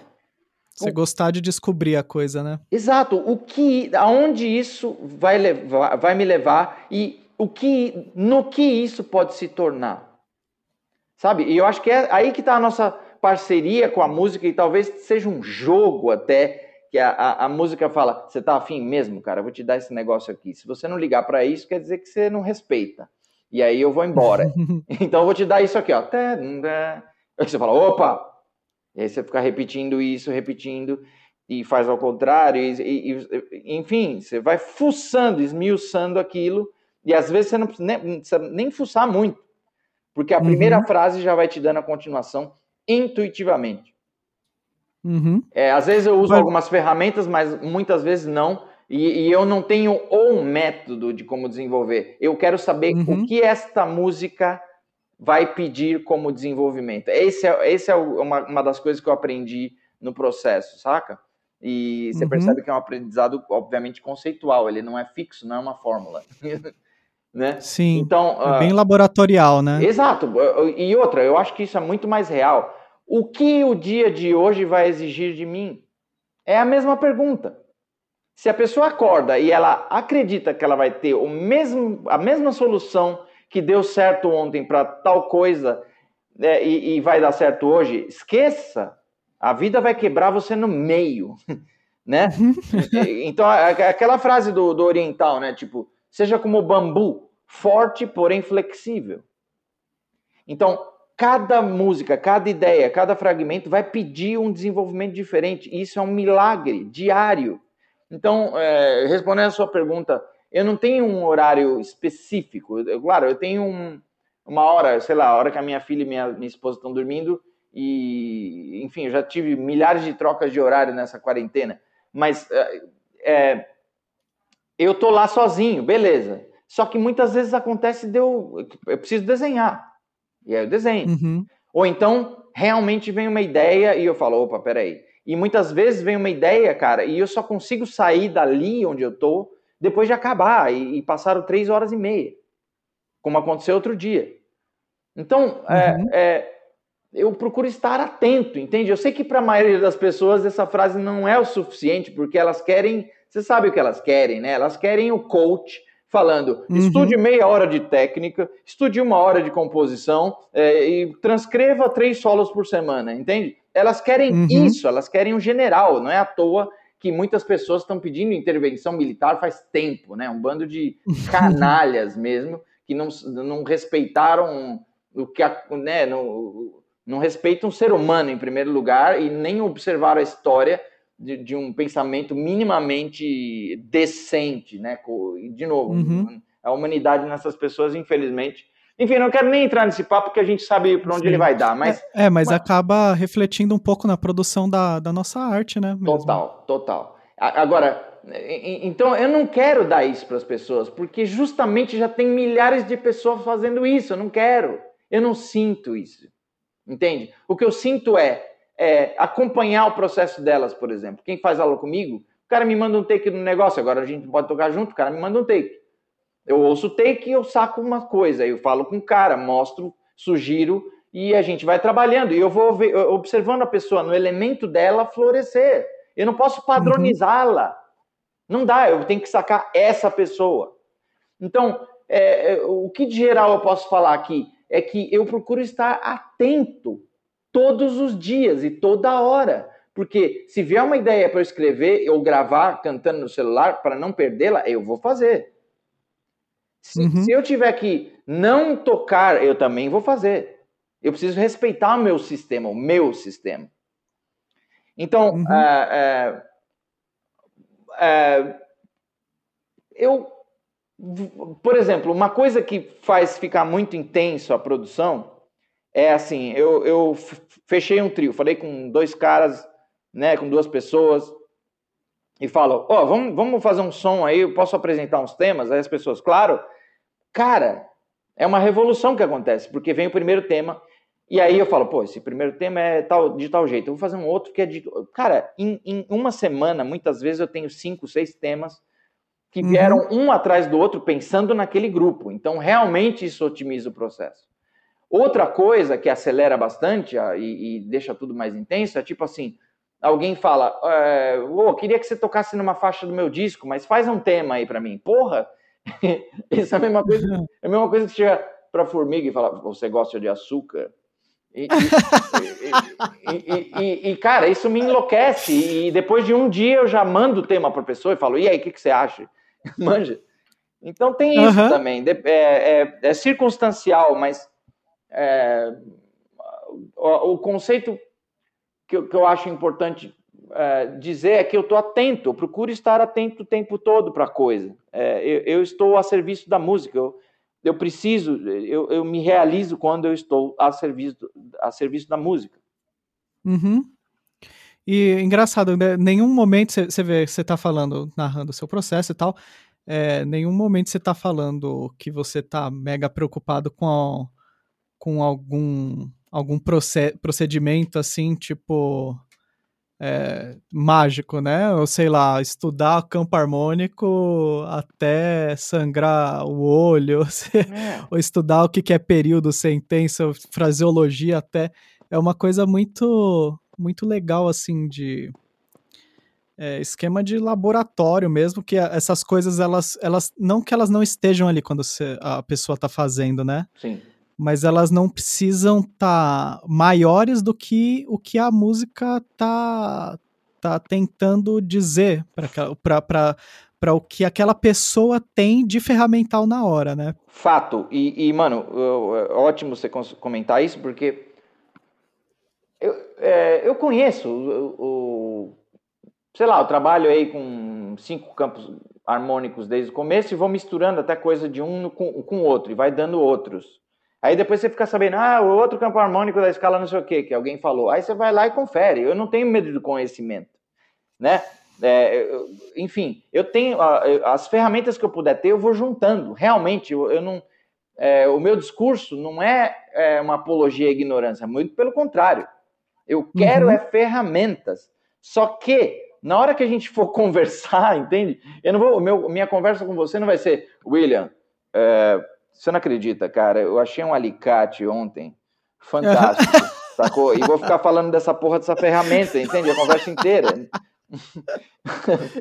Você gostar de descobrir a coisa, né? Exato. O que, aonde isso vai levar, vai me levar e o que, no que isso pode se tornar, sabe? E eu acho que é aí que está a nossa parceria com a música e talvez seja um jogo até que a, a, a música fala, você tá afim mesmo, cara? Eu vou te dar esse negócio aqui. Se você não ligar para isso, quer dizer que você não respeita. E aí eu vou embora. então eu vou te dar isso aqui, ó. Aí você fala, opa, e aí você fica repetindo isso, repetindo, e faz ao contrário, e, e, enfim, você vai fuçando, esmiuçando aquilo, e às vezes você não precisa nem, não precisa nem fuçar muito, porque a uhum. primeira frase já vai te dando a continuação intuitivamente. Uhum. É, às vezes eu uso mas... algumas ferramentas, mas muitas vezes não, e, e, eu não tenho um método de como desenvolver. Eu quero saber uhum. o que esta música vai pedir como desenvolvimento. Esse é, esse é uma, uma das coisas que eu aprendi no processo, saca? E você uhum. percebe que é um aprendizado, obviamente, conceitual, ele não é fixo, não é uma fórmula. né? Sim, então, é bem uh, laboratorial, né? Exato. E outra, eu acho que isso é muito mais real. O que o dia de hoje vai exigir de mim? É a mesma pergunta. Se a pessoa acorda e ela acredita que ela vai ter o mesmo, a mesma solução que deu certo ontem para tal coisa é, e, e vai dar certo hoje, esqueça. A vida vai quebrar você no meio, né? então, aquela frase do, do oriental, né? Tipo, seja como bambu, forte, porém flexível. Então, cada música, cada ideia, cada fragmento vai pedir um desenvolvimento diferente. Isso é um milagre diário. Então, é, respondendo a sua pergunta, eu não tenho um horário específico. Eu, claro, eu tenho um, uma hora, sei lá, a hora que a minha filha e minha, minha esposa estão dormindo, e, enfim, eu já tive milhares de trocas de horário nessa quarentena. Mas é, é, eu tô lá sozinho, beleza. Só que muitas vezes acontece de eu, eu preciso desenhar. E aí eu desenho. Uhum. Ou então, realmente vem uma ideia e eu falo, opa, peraí. E muitas vezes vem uma ideia, cara, e eu só consigo sair dali onde eu tô depois de acabar. E, e passaram três horas e meia. Como aconteceu outro dia. Então, é, uhum. é, é, eu procuro estar atento, entende? Eu sei que para a maioria das pessoas essa frase não é o suficiente, porque elas querem, você sabe o que elas querem, né? Elas querem o coach falando, uhum. estude meia hora de técnica, estude uma hora de composição é, e transcreva três solos por semana, entende? Elas querem uhum. isso, elas querem um general, não é à toa que muitas pessoas estão pedindo intervenção militar faz tempo, né? Um bando de canalhas mesmo, que não, não respeitaram o que, né? Não, não respeitam o ser humano em primeiro lugar e nem observaram a história de, de um pensamento minimamente decente, né? De novo, uhum. a humanidade nessas pessoas, infelizmente. Enfim, não quero nem entrar nesse papo porque a gente sabe para onde Sim. ele vai dar, mas... É, é mas, mas, acaba refletindo um pouco na produção da, da nossa arte, né? Mesmo. Total, total. Agora, então eu não quero dar isso para as pessoas, porque justamente já tem milhares de pessoas fazendo isso, eu não quero. Eu não sinto isso. Entende? O que eu sinto é, é, acompanhar o processo delas, por exemplo. Quem faz aula comigo, o cara me manda um take no negócio, agora a gente pode tocar junto, o cara me manda um take. Eu ouço o take e eu saco uma coisa, eu falo com o cara, mostro, sugiro e a gente vai trabalhando. E eu vou ver, observando a pessoa no elemento dela florescer. Eu não posso padronizá-la. Não dá, eu tenho que sacar essa pessoa. Então, é, é, o que de geral eu posso falar aqui é que eu procuro estar atento todos os dias e toda hora. Porque se vier uma ideia para eu escrever ou gravar cantando no celular para não perdê-la, eu vou fazer. Se, uhum. se, eu tiver que não tocar, eu também vou fazer. Eu preciso respeitar o meu sistema, o meu sistema. Então, uhum. é, é, é, eu, por exemplo, uma coisa que faz ficar muito intenso a produção é assim, eu, eu fechei um trio, falei com dois caras, né, com duas pessoas, e falo, ó, oh, vamos, vamos fazer um som aí, eu posso apresentar uns temas? Aí as pessoas, claro. Cara, é uma revolução que acontece, porque vem o primeiro tema, e aí eu falo, pô, esse primeiro tema é tal, de tal jeito, eu vou fazer um outro que é de... Cara, em, em uma semana, muitas vezes eu tenho cinco, seis temas que uhum. vieram uhum. um atrás do outro pensando naquele grupo. Então, realmente isso otimiza o processo. Outra coisa que acelera bastante e, e deixa tudo mais intenso é tipo assim: alguém fala, é, oh, queria que você tocasse numa faixa do meu disco, mas faz um tema aí para mim. Porra! Isso é a mesma coisa, é a mesma coisa que chega pra formiga e fala, você gosta de açúcar? E, e, e, cara, isso me enlouquece. E depois de um dia eu já mando o tema para pessoa e falo, e aí, o que, que, você acha? Manja. Então tem isso também. É, é, é circunstancial, mas é, o, o, conceito que, que, eu acho importante é, dizer é que eu estou atento, eu procuro estar atento o tempo todo para a coisa. É, eu, eu, estou a serviço da música, eu, eu preciso, eu, eu, me realizo quando eu estou a serviço, a serviço da música. Uhum. E engraçado, né? nenhum momento você vê, você está falando, narrando o seu processo e tal, é, nenhum momento você está falando que você está mega preocupado com a, com algum, algum procedimento assim, tipo. É, mágico, né? Ou sei lá, estudar campo harmônico até sangrar o olho, é. ou estudar o que é período, sentença, fraseologia até. É uma coisa muito, muito legal, assim, de. É, esquema de laboratório mesmo, que essas coisas, elas, elas. Não que elas não estejam ali quando a pessoa está fazendo, né? Sim mas elas não precisam estar tá maiores do que o que a música tá, tá tentando dizer para o que aquela pessoa tem de ferramental na hora, né? Fato. E, e mano, ótimo você comentar isso, porque eu, é, eu conheço o, o, sei lá, eu trabalho aí com cinco campos harmônicos desde o começo e vou misturando até coisa de um com o outro e vai dando outros. Aí depois você fica sabendo, ah, o outro campo harmônico da escala não sei o que, que alguém falou. Aí você vai lá e confere. Eu não tenho medo do conhecimento, né? É, enfim, eu tenho as ferramentas que eu puder ter, eu vou juntando. Realmente, eu, eu não, é, o meu discurso não é, é, uma apologia à ignorância, muito pelo contrário. Eu quero uhum. é ferramentas. Só que na hora que a gente for conversar, entende? Eu não vou, meu, minha conversa com você não vai ser, William. É, você não acredita, cara? Eu achei um alicate ontem. Fantástico. sacou? E vou ficar falando dessa porra dessa ferramenta, entende? A conversa inteira.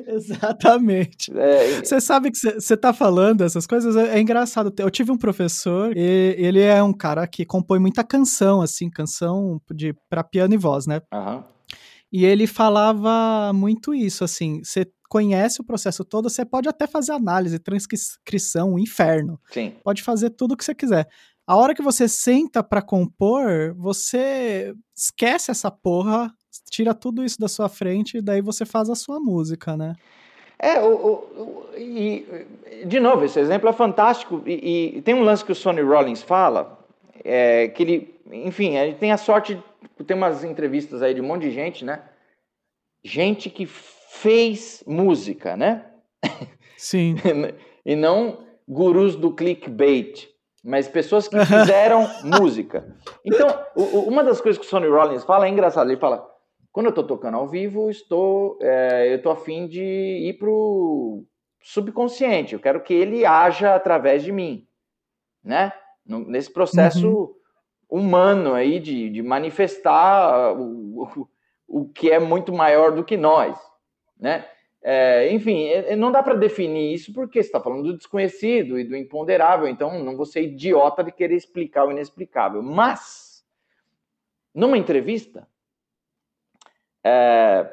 Exatamente. É, você sabe que você está falando essas coisas, é, é, engraçado. Eu tive um professor, e ele é um cara que compõe muita canção, assim, canção de para piano e voz, né? Uhum. E ele falava muito isso, assim, você conhece o processo todo, você pode até fazer análise, transcrição, o inferno. Sim. Pode fazer tudo o que você quiser. A hora que você senta para compor, você esquece essa porra, tira tudo isso da sua frente e daí você faz a sua música, né? É, o, o, e, de novo, esse exemplo é fantástico. E, e, tem um lance que o Sonny Rollins fala, é, que ele, enfim, a gente tem a sorte, tem umas entrevistas aí de um monte de gente, né? Gente que fez música, né? Sim. e não gurus do clickbait, mas pessoas que fizeram música. Então, uma das coisas que o Sonny Rollins fala é engraçado. Ele fala: quando eu estou tocando ao vivo, estou, é, eu estou afim de ir pro subconsciente. Eu quero que ele haja através de mim, né? Nesse processo uhum. humano aí de, de manifestar o, o, o que é muito maior do que nós né? É, enfim, é, é, não dá para definir isso porque você está falando do desconhecido e do imponderável, então não vou ser idiota de querer explicar o inexplicável. Mas, numa entrevista, é,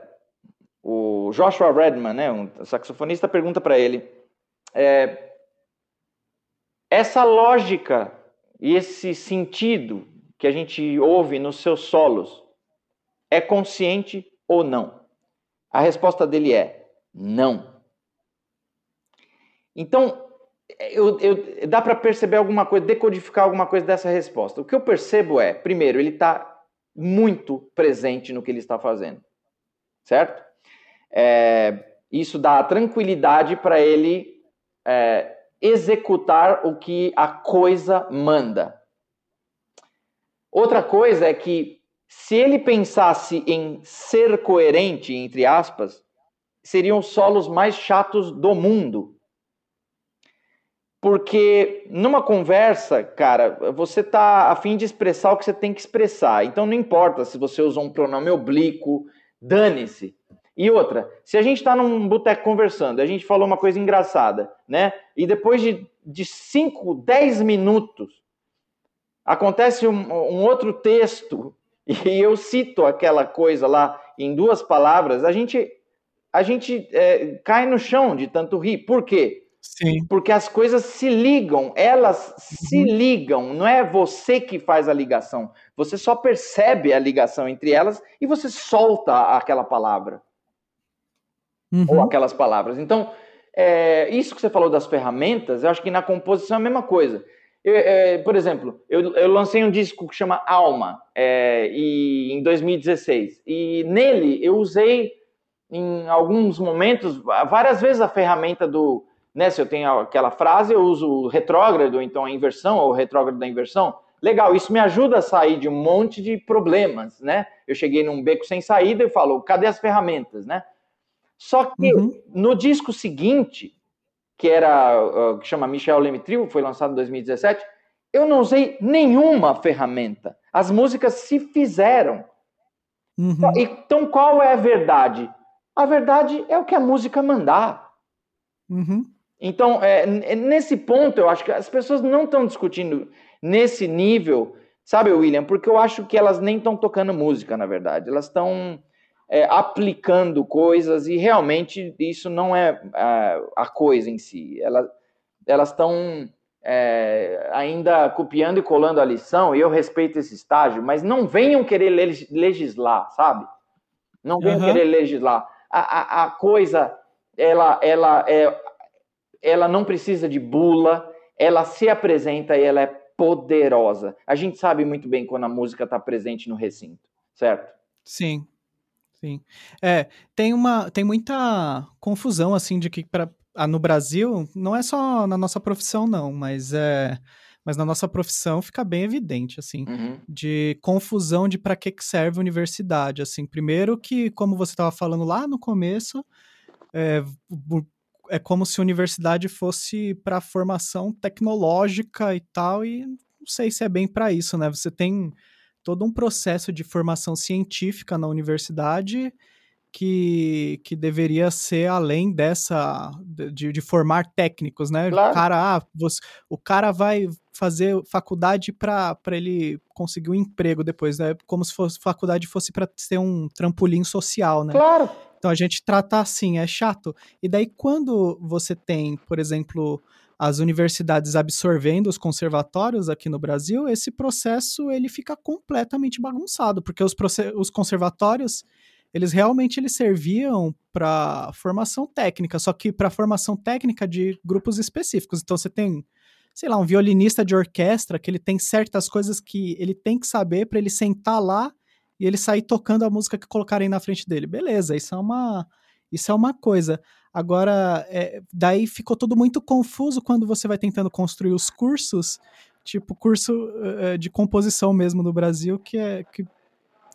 o Joshua Redman, né, um saxofonista, pergunta para ele: é, essa lógica e esse sentido que a gente ouve nos seus solos é consciente ou não? A resposta dele é não. Então, eu, eu, dá para perceber alguma coisa, decodificar alguma coisa dessa resposta. O que eu percebo é, primeiro, ele está muito presente no que ele está fazendo, certo? É, isso dá tranquilidade para ele é, executar o que a coisa manda. Outra coisa é que se ele pensasse em ser coerente, entre aspas, seriam os solos mais chatos do mundo. Porque numa conversa, cara, você tá a fim de expressar o que você tem que expressar. Então não importa se você usou um pronome oblíquo, dane-se. E outra, se a gente está num boteco conversando, a gente falou uma coisa engraçada, né? E depois de 5, 10 minutos, acontece um, um outro texto e eu cito aquela coisa lá em duas palavras, a gente, a gente é, cai no chão de tanto rir. Por quê? Sim. Porque as coisas se ligam, elas uhum. se ligam, não é você que faz a ligação. Você só percebe a ligação entre elas e você solta aquela palavra. Uhum. Ou aquelas palavras. Então, é, isso que você falou das ferramentas, eu acho que na composição é a mesma coisa. Eu, é, por exemplo, eu, eu, lancei um disco que chama Alma é, e, em 2016 e nele eu usei em alguns momentos várias vezes a ferramenta do, né, se eu tenho aquela frase eu uso o retrógrado, então a inversão ou o retrógrado da inversão. Legal, isso me ajuda a sair de um monte de problemas, né? Eu cheguei num beco sem saída e falo, cadê as ferramentas, né? Só que uhum. no disco seguinte, que era uh, que chama Michel Lemitrio, foi lançado em 2017, eu não usei nenhuma ferramenta. As músicas se fizeram. Uhum. Então, qual é a verdade? A verdade é o que a música mandar. Uhum. Então, é, nesse ponto, eu acho que as pessoas não estão discutindo nesse nível, sabe, William? Porque eu acho que elas nem estão tocando música, na verdade. Elas estão é, aplicando coisas e realmente isso não é a, a coisa em si. Elas elas estão é, ainda copiando e colando a lição, e eu respeito esse estágio, mas não venham querer legislar, sabe? Não venham uhum. querer legislar. A, a, a, coisa, ela, ela, é, ela não precisa de bula, ela se apresenta e ela é poderosa. A gente sabe muito bem quando a música está presente no recinto, certo? Sim, sim. É, tem uma, tem muita confusão assim de que para ah, no Brasil, não é só na nossa profissão, não, mas é. Mas na nossa profissão fica bem evidente, assim, uhum. de confusão de para que, que serve a universidade. Assim, primeiro que, como você estava falando lá no começo, é, é como se a universidade fosse para formação tecnológica e tal, e não sei se é bem para isso, né? Você tem todo um processo de formação científica na universidade que, que deveria ser além dessa de, de formar técnicos, né? Claro. O cara, ah, você, o cara vai fazer faculdade para ele conseguir um emprego depois, né? Como se fosse faculdade fosse para ser um trampolim social, né? Claro. Então a gente trata assim, é chato. E daí quando você tem, por exemplo, as universidades absorvendo os conservatórios aqui no Brasil, esse processo ele fica completamente bagunçado, porque os, os conservatórios eles realmente eles serviam para formação técnica, só que para formação técnica de grupos específicos. Então você tem, sei lá, um violinista de orquestra que ele tem certas coisas que ele tem que saber para ele sentar lá e ele sair tocando a música que colocarem na frente dele. Beleza, isso é uma isso é uma coisa. Agora, é, daí ficou tudo muito confuso quando você vai tentando construir os cursos, tipo curso uh, de composição mesmo no Brasil, que é que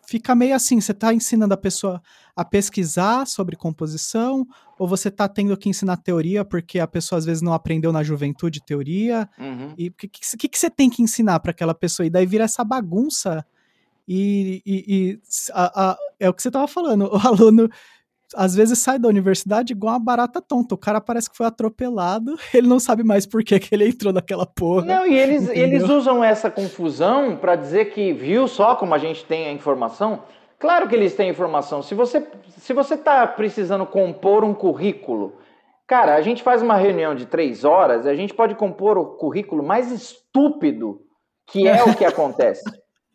fica meio assim, você está ensinando a pessoa a pesquisar sobre composição, ou você está tendo que ensinar teoria, porque a pessoa às vezes não aprendeu na juventude teoria, uhum. e o que, que, que, você tem que ensinar para aquela pessoa? E daí vira essa bagunça, e, e, e a, a, é o que você estava falando, o aluno às vezes sai da universidade igual uma barata tonta. O cara parece que foi atropelado, ele não sabe mais por que, que ele entrou naquela porra. Não, e eles, eles usam essa confusão para dizer que viu só como a gente tem a informação. Claro que eles têm informação. Se você se você está precisando compor um currículo, cara, a gente faz uma reunião de três horas, a gente pode compor o currículo mais estúpido que é o que acontece.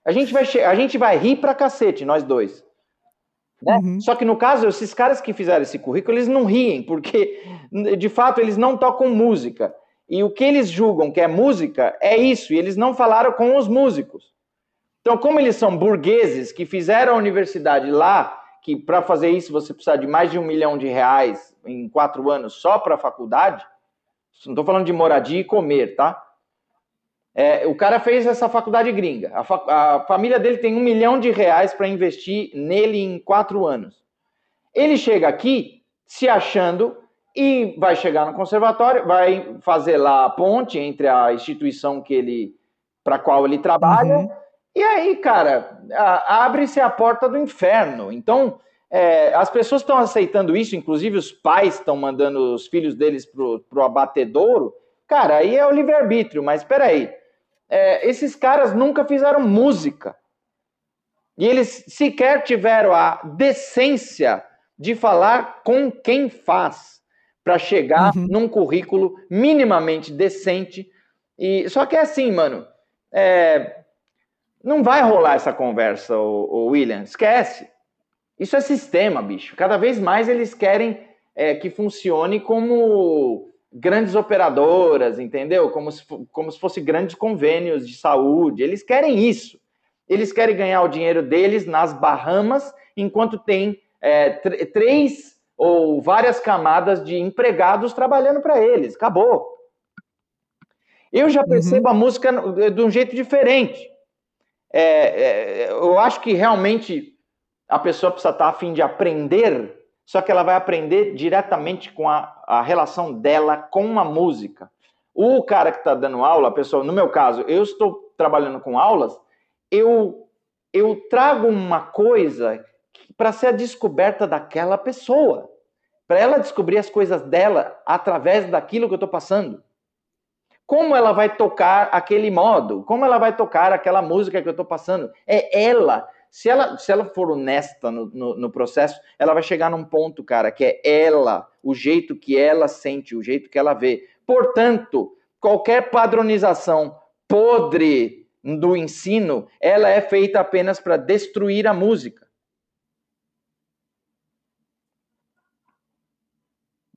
A gente vai a gente vai rir pra cacete, nós dois. Né? Uhum. Só que no caso, esses caras que fizeram esse currículo, eles não riem, porque de fato eles não tocam música. E o que eles julgam que é música é isso, e eles não falaram com os músicos. Então, como eles são burgueses que fizeram a universidade lá, que para fazer isso você precisa de mais de um milhão de reais em quatro anos só para a faculdade, não estou falando de moradia e comer, tá? É, o cara fez essa faculdade gringa. A, a família dele tem um milhão de reais para investir nele em quatro anos. Ele chega aqui se achando e vai chegar no conservatório, vai fazer lá a ponte entre a instituição que ele para qual ele trabalha. Uhum. E aí, cara, abre-se a porta do inferno. Então, é, as pessoas estão aceitando isso, inclusive os pais estão mandando os filhos deles pro, pro abatedouro. Cara, aí é o livre-arbítrio, mas espera aí é, esses caras nunca fizeram música. E eles sequer tiveram a decência de falar com quem faz para chegar uhum. num currículo minimamente decente. E só que é assim, mano. É, não vai rolar essa conversa, o, o William. Esquece. Isso é sistema, bicho. Cada vez mais eles querem é, que funcione como grandes operadoras, entendeu? Como se, como se fosse grandes convênios de saúde. Eles querem isso. Eles querem ganhar o dinheiro deles nas Bahamas, enquanto tem é, três ou várias camadas de empregados trabalhando para eles. Acabou. Eu já percebo uhum. a música de um jeito diferente. É, é, eu acho que realmente a pessoa precisa estar a fim de aprender só que ela vai aprender diretamente com a, a relação dela com a música. O cara que está dando aula, a pessoa, no meu caso, eu estou trabalhando com aulas, eu, eu trago uma coisa para ser a descoberta daquela pessoa, para ela descobrir as coisas dela através daquilo que eu estou passando. Como ela vai tocar aquele modo? Como ela vai tocar aquela música que eu estou passando? É ela. Se ela, se ela for honesta no, no, no, processo, ela vai chegar num ponto, cara, que é ela, o jeito que ela sente, o jeito que ela vê. Portanto, qualquer padronização podre do ensino, ela é feita apenas para destruir a música.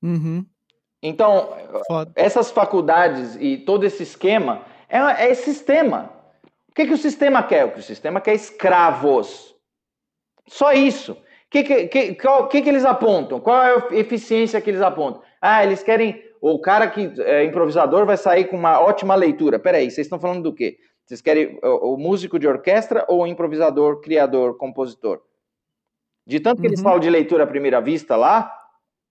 Uhum. Então, Foda. essas faculdades e todo esse esquema é, é sistema. O que, que o sistema quer? O que o sistema quer escravos. Só isso. O que, que, que, que, que eles apontam? Qual é a eficiência que eles apontam? Ah, eles querem. O cara que é improvisador vai sair com uma ótima leitura. Peraí, vocês estão falando do quê? Vocês querem o, o músico de orquestra ou o improvisador, criador, compositor? De tanto que uhum. eles falam de leitura à primeira vista lá,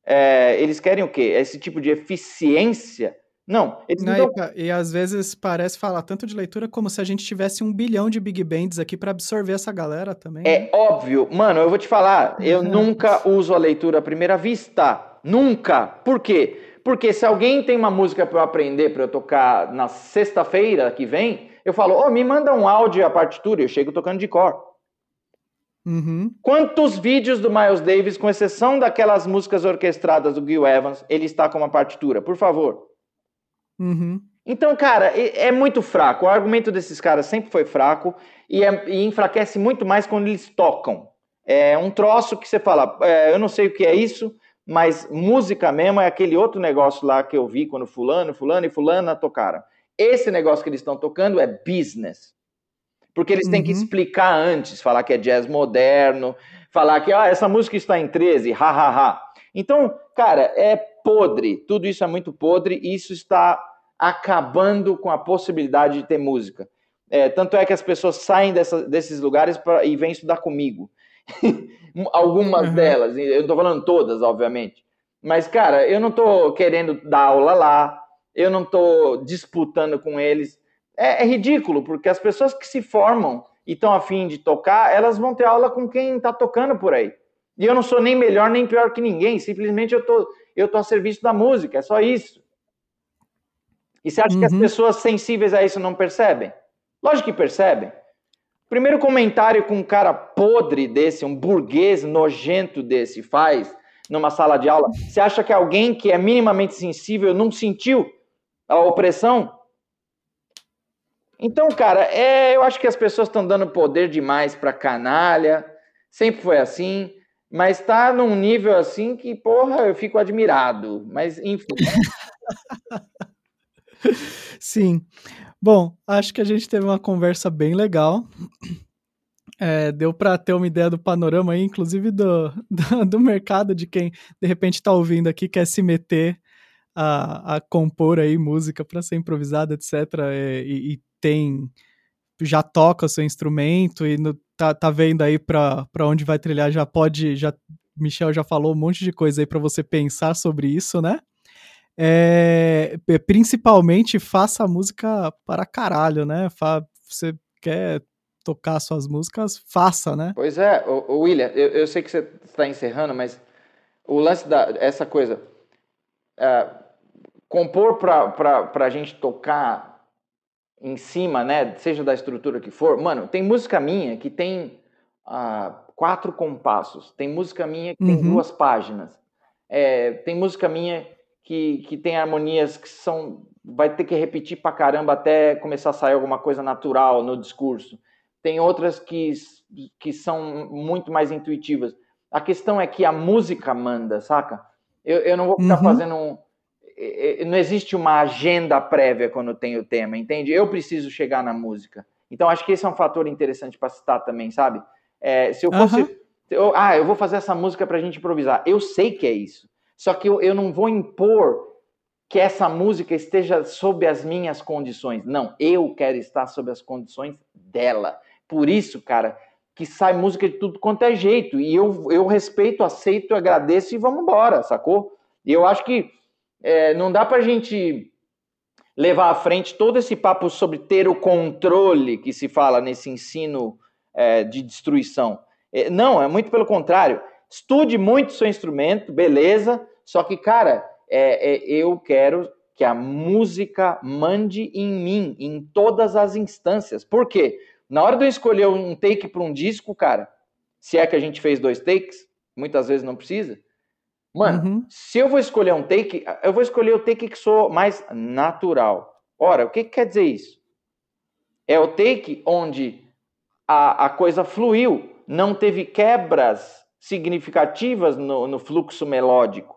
é, eles querem o quê? Esse tipo de eficiência? Não, eles não, não... E, e, às vezes parece falar tanto de leitura como se a gente tivesse um bilhão de big bands aqui para absorver essa galera também. É né? óbvio, mano, eu vou te falar, eu nunca uso a leitura à primeira vista. Nunca. Por quê? Porque se alguém tem uma música para eu aprender, para eu tocar na sexta-feira que vem, eu falo, oh, me manda um áudio a partitura, eu chego tocando de cor. Uhum. Quantos vídeos do Miles Davis, com exceção daquelas músicas orquestradas do Gil Evans, ele está com uma partitura? Por favor. Uhum. Então, cara, é, muito fraco. O argumento desses caras sempre foi fraco e, é, e, enfraquece muito mais quando eles tocam. É um troço que você fala, é, eu não sei o que é isso, mas música mesmo é aquele outro negócio lá que eu vi quando fulano, fulano e fulana tocaram. Esse negócio que eles estão tocando é business. Porque eles têm que uhum. explicar antes, falar que é jazz moderno, falar que ah, essa música está em 13, ha, ha, ha. Então, cara, é podre, tudo isso é muito podre e isso está acabando com a possibilidade de ter música. É, tanto é que as pessoas saem dessa, desses lugares pra, e vêm estudar comigo. Algumas uhum. delas, eu não estou falando todas, obviamente. Mas, cara, eu não estou querendo dar aula lá, eu não estou disputando com eles é, é ridículo, porque as pessoas que se formam e estão afim de tocar, elas vão ter aula com quem está tocando por aí. E eu não sou nem melhor nem pior que ninguém, simplesmente eu tô, eu tô a serviço da música, é só isso. E você acha uhum. que as uhum. pessoas sensíveis a isso não percebem? Lógico que percebem. Primeiro comentário que um cara podre desse, um burguês nojento desse faz numa sala de aula, você acha que alguém que é minimamente sensível não sentiu a opressão? Então, cara, é, eu acho que as pessoas estão dando poder demais para canalha. Sempre foi assim, mas está num nível assim que, porra, eu fico admirado. Mas, enfim. Sim. Bom, acho que a gente teve uma conversa bem legal. É, deu para ter uma ideia do panorama aí, inclusive do, do, do mercado de quem de repente está ouvindo aqui quer se meter a, a compor aí música para ser improvisada, etc. É, e, e, tem já toca o seu instrumento e no, tá, tá vendo aí para onde vai trilhar, já pode, já Michel já falou um monte de coisa aí para você pensar sobre isso, né? É, principalmente faça música para caralho, né? Fa, você quer tocar suas músicas, faça, né? Pois é, o William, eu, eu, sei que você está encerrando, mas o lance da essa coisa, é, compor para a gente tocar em cima, né, seja da estrutura que for, mano, tem música minha que tem uh, quatro compassos, tem música minha que uhum. tem duas páginas, é, tem música minha que, que tem harmonias que são, vai ter que repetir pra caramba até começar a sair alguma coisa natural no discurso, tem outras que, que são muito mais intuitivas. A questão é que a música manda, saca? Eu, eu não vou ficar uhum. fazendo um, não existe uma agenda prévia quando tem o tema, entende? Eu preciso chegar na música. Então acho que esse é um fator interessante para citar também, sabe? É, se eu fosse. Uhum. Eu, ah, eu vou fazer essa música para a gente improvisar. Eu sei que é isso. Só que eu, eu não vou impor que essa música esteja sob as minhas condições. Não, eu quero estar sob as condições dela. Por isso, cara, que sai música de tudo quanto é jeito. E eu, eu respeito, aceito, agradeço e vamos embora, sacou? E eu acho que é, não dá para a gente levar à frente todo esse papo sobre ter o controle que se fala nesse ensino é, de destruição. É, não, é muito pelo contrário. Estude muito seu instrumento, beleza, só que, cara, é, é, eu quero que a música mande em mim, em todas as instâncias. Por quê? Na hora de eu escolher um take para um disco, cara, se é que a gente fez dois takes, muitas vezes não precisa. Mano, uhum. se eu vou escolher um take, eu vou escolher o take que sou mais natural. Ora, o que, que quer dizer isso? É o take onde a, a coisa fluiu, não teve quebras significativas no, no fluxo melódico,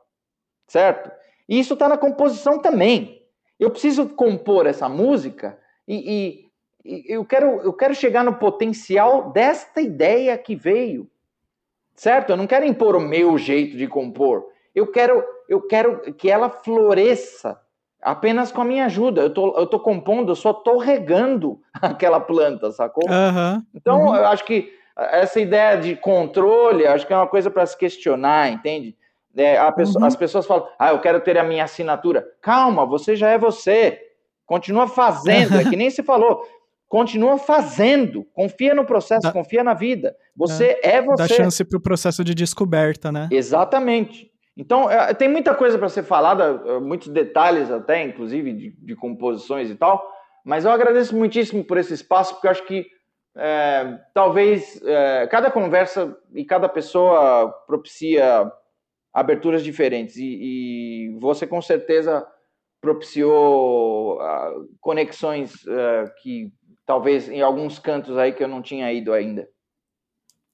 certo? E isso está na composição também. Eu preciso compor essa música e, e, e, eu, quero, eu quero chegar no potencial desta ideia que veio. Certo? Eu não quero impor o meu jeito de compor. Eu quero, eu quero que ela floresça apenas com a minha ajuda. Eu tô, eu tô compondo, eu só tô regando aquela planta, sacou? Uhum, então, uhum. eu acho que essa ideia de controle, acho que é uma coisa para se questionar, entende? É, pessoa, uhum. As pessoas falam, ah, eu quero ter a minha assinatura. Calma, você já é você. Continua fazendo, é que nem se falou. Continua fazendo. Confia no processo, Dá, confia na vida. Você é, é você. Dá chance para o processo de descoberta, né? Exatamente. Então, é, tem muita coisa para ser falada, é, muitos detalhes até, inclusive, de, de, composições e tal. Mas eu agradeço muitíssimo por esse espaço, porque eu acho que é, talvez é, cada conversa e cada pessoa propicia aberturas diferentes e, e você com certeza propiciou uh, conexões uh, que talvez em alguns cantos aí que eu não tinha ido ainda.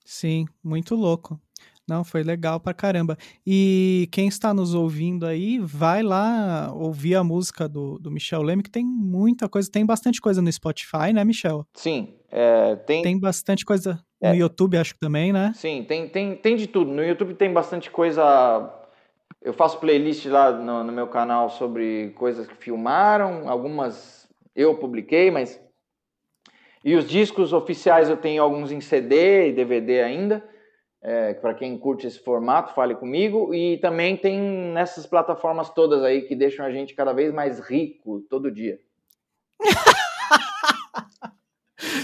Sim, muito louco. Não, foi legal pra caramba. E quem está nos ouvindo aí, vai lá ouvir a música do, do Michel Leme, que tem muita coisa, tem bastante coisa no Spotify, né, Michel? Sim, é, tem... Tem bastante coisa no é. YouTube, acho que também, né? Sim, tem, tem, tem de tudo. No YouTube tem bastante coisa. Eu faço playlist lá no, no meu canal sobre coisas que filmaram, algumas eu publiquei, mas. E os discos oficiais eu tenho alguns em CD e DVD ainda. É, para quem curte esse formato, fale comigo. E também tem nessas plataformas todas aí que deixam a gente cada vez mais rico todo dia.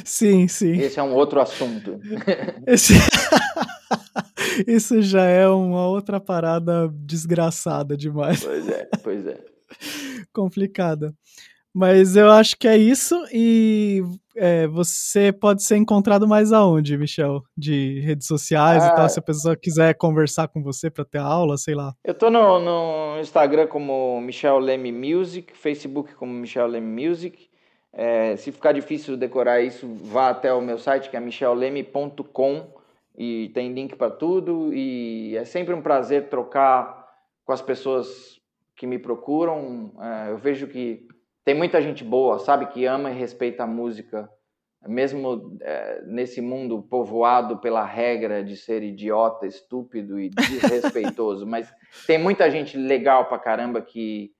Sim, sim. Esse é um outro assunto. Esse... Isso já é uma outra parada desgraçada demais. Pois é, pois é. Complicada. Mas eu acho que é isso. E é, você pode ser encontrado mais aonde, Michel? De redes sociais ah, e tal, se a pessoa quiser conversar com você para ter aula, sei lá. Eu tô no, no Instagram como Michel Leme Music, Facebook como Michel Leme Music. É, se ficar difícil decorar isso, vá até o meu site que é michelleme.com e tem link para tudo. E é sempre um prazer trocar com as pessoas que me procuram. É, eu vejo que tem muita gente boa, sabe, que ama e respeita a música, mesmo é, nesse mundo povoado pela regra de ser idiota, estúpido e desrespeitoso. mas tem muita gente legal pra caramba que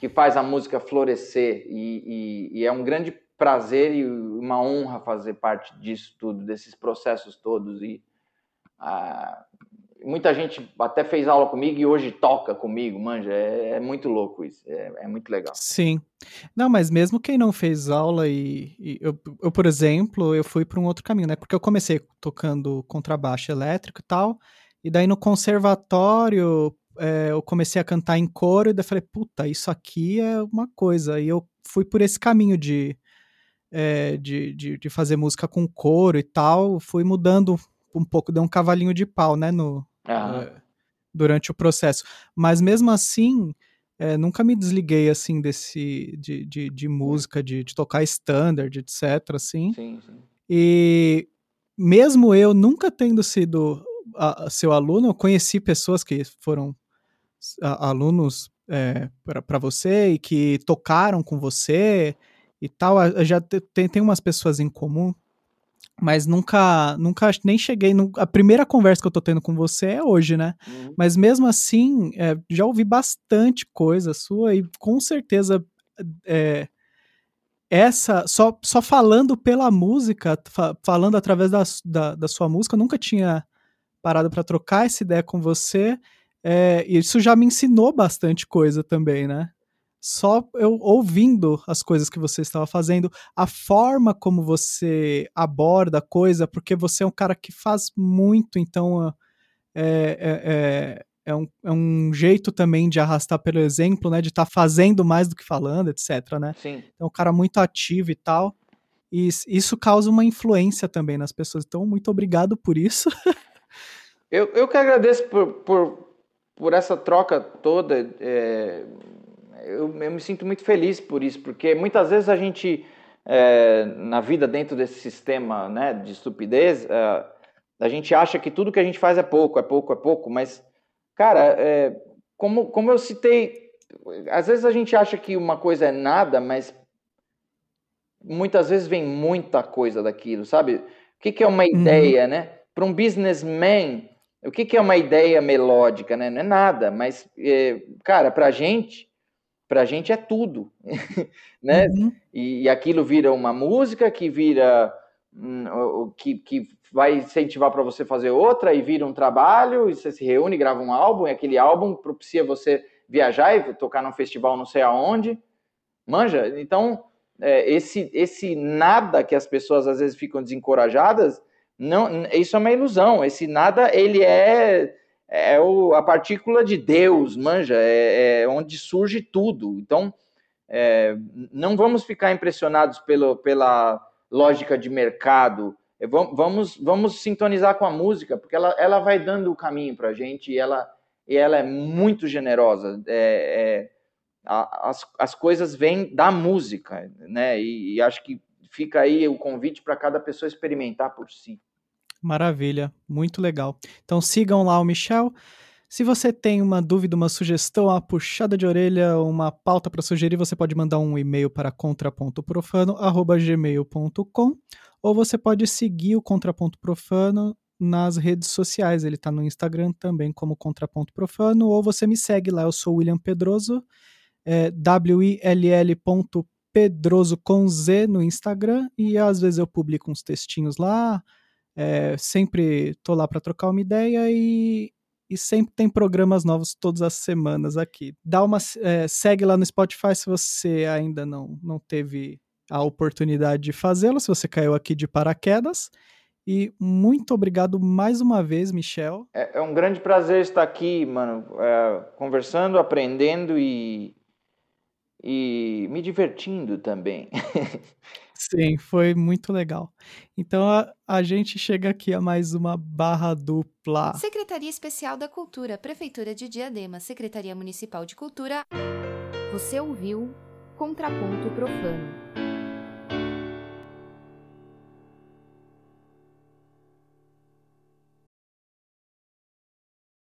que faz a música florescer. E, e, e, é um grande prazer e uma honra fazer parte disso tudo, desses processos todos. E ah, muita gente até fez aula comigo e hoje toca comigo, manja, é, é muito louco isso, é, é, muito legal. Sim, não, mas mesmo quem não fez aula e, e eu, eu, por exemplo, eu fui para um outro caminho, né, porque eu comecei tocando contrabaixo elétrico e tal, e daí no conservatório é, eu comecei a cantar em coro e daí falei, puta, isso aqui é uma coisa. E eu fui por esse caminho de, é, de, de, de, fazer música com coro e tal, fui mudando um pouco, deu um cavalinho de pau, né, no, é, durante o processo. Mas mesmo assim, é, nunca me desliguei, assim, desse, de, de, de música, de, de tocar standard, etc, assim. Sim, sim. E mesmo eu nunca tendo sido a, a seu aluno, eu conheci pessoas que foram alunos é, para você e que tocaram com você e tal. Já tem, tem umas pessoas em comum, mas nunca, nunca nem cheguei. No, a primeira conversa que eu tô tendo com você é hoje, né? Uhum. Mas mesmo assim, é, já ouvi bastante coisa sua e com certeza é, essa, só, só falando pela música, fa, falando através da, da, da, sua música, eu nunca tinha parado para trocar essa ideia com você é, isso já me ensinou bastante coisa também, né? Só eu ouvindo as coisas que você estava fazendo, a forma como você aborda a coisa, porque você é um cara que faz muito, então é, é, é um, é um jeito também de arrastar pelo exemplo, né? De estar tá fazendo mais do que falando, etc, né? Sim. É um cara muito ativo e tal. E isso causa uma influência também nas pessoas. Então, muito obrigado por isso. eu, eu que agradeço por, por, por essa troca toda. É, eu, eu me sinto muito feliz por isso, porque muitas vezes a gente, é, na vida dentro desse sistema né, de estupidez, é, a gente acha que tudo que a gente faz é pouco, é pouco, é pouco, mas, cara, é, como, como eu citei, às vezes a gente acha que uma coisa é nada, mas muitas vezes vem muita coisa daquilo, sabe? O que, que é uma uhum. ideia, né? Para um businessman, o que, que é uma ideia melódica, né? Não é nada, mas, é, cara, para a gente, para a gente é tudo, né? Uhum. E, e, aquilo vira uma música que vira hum, que, que vai incentivar para você fazer outra e vira um trabalho e você se reúne, grava um álbum e aquele álbum propicia você viajar e tocar num festival não sei aonde, manja. Então é, esse, esse nada que as pessoas às vezes ficam desencorajadas, não, isso é uma ilusão. Esse nada, ele é, é o, a partícula de Deus, manja, é, é onde surge tudo. Então, é, não vamos ficar impressionados pelo, pela lógica de mercado. É, vamos, vamos sintonizar com a música, porque ela, ela vai dando o caminho para a gente e ela, e ela é muito generosa. É, é as, as coisas vêm da música, né? E, e acho que fica aí o convite para cada pessoa experimentar por si. Maravilha, muito legal. Então sigam lá o Michel. Se você tem uma dúvida, uma sugestão, uma puxada de orelha, uma pauta para sugerir, você pode mandar um e-mail para contrapontoprofano@gmail.com ou você pode seguir o Contraponto Profano nas redes sociais. Ele está no Instagram também como Contraponto Profano, ou você me segue lá, eu sou William Pedroso é will.pedroso com Z no Instagram e às vezes eu publico uns textinhos lá. É, sempre tô lá para trocar uma ideia e, e sempre tem programas novos todas as semanas aqui. Dá uma é, segue lá no Spotify se você ainda não não teve a oportunidade de fazê-lo, se você caiu aqui de paraquedas. E muito obrigado mais uma vez, Michel. É, é um grande prazer estar aqui, mano, é, conversando, aprendendo e, e me divertindo também. Sim, foi muito legal. Então a, a, gente chega aqui a mais uma barra dupla. Secretaria Especial da Cultura, Prefeitura de Diadema, Secretaria Municipal de Cultura. Você ouviu Contraponto Profano.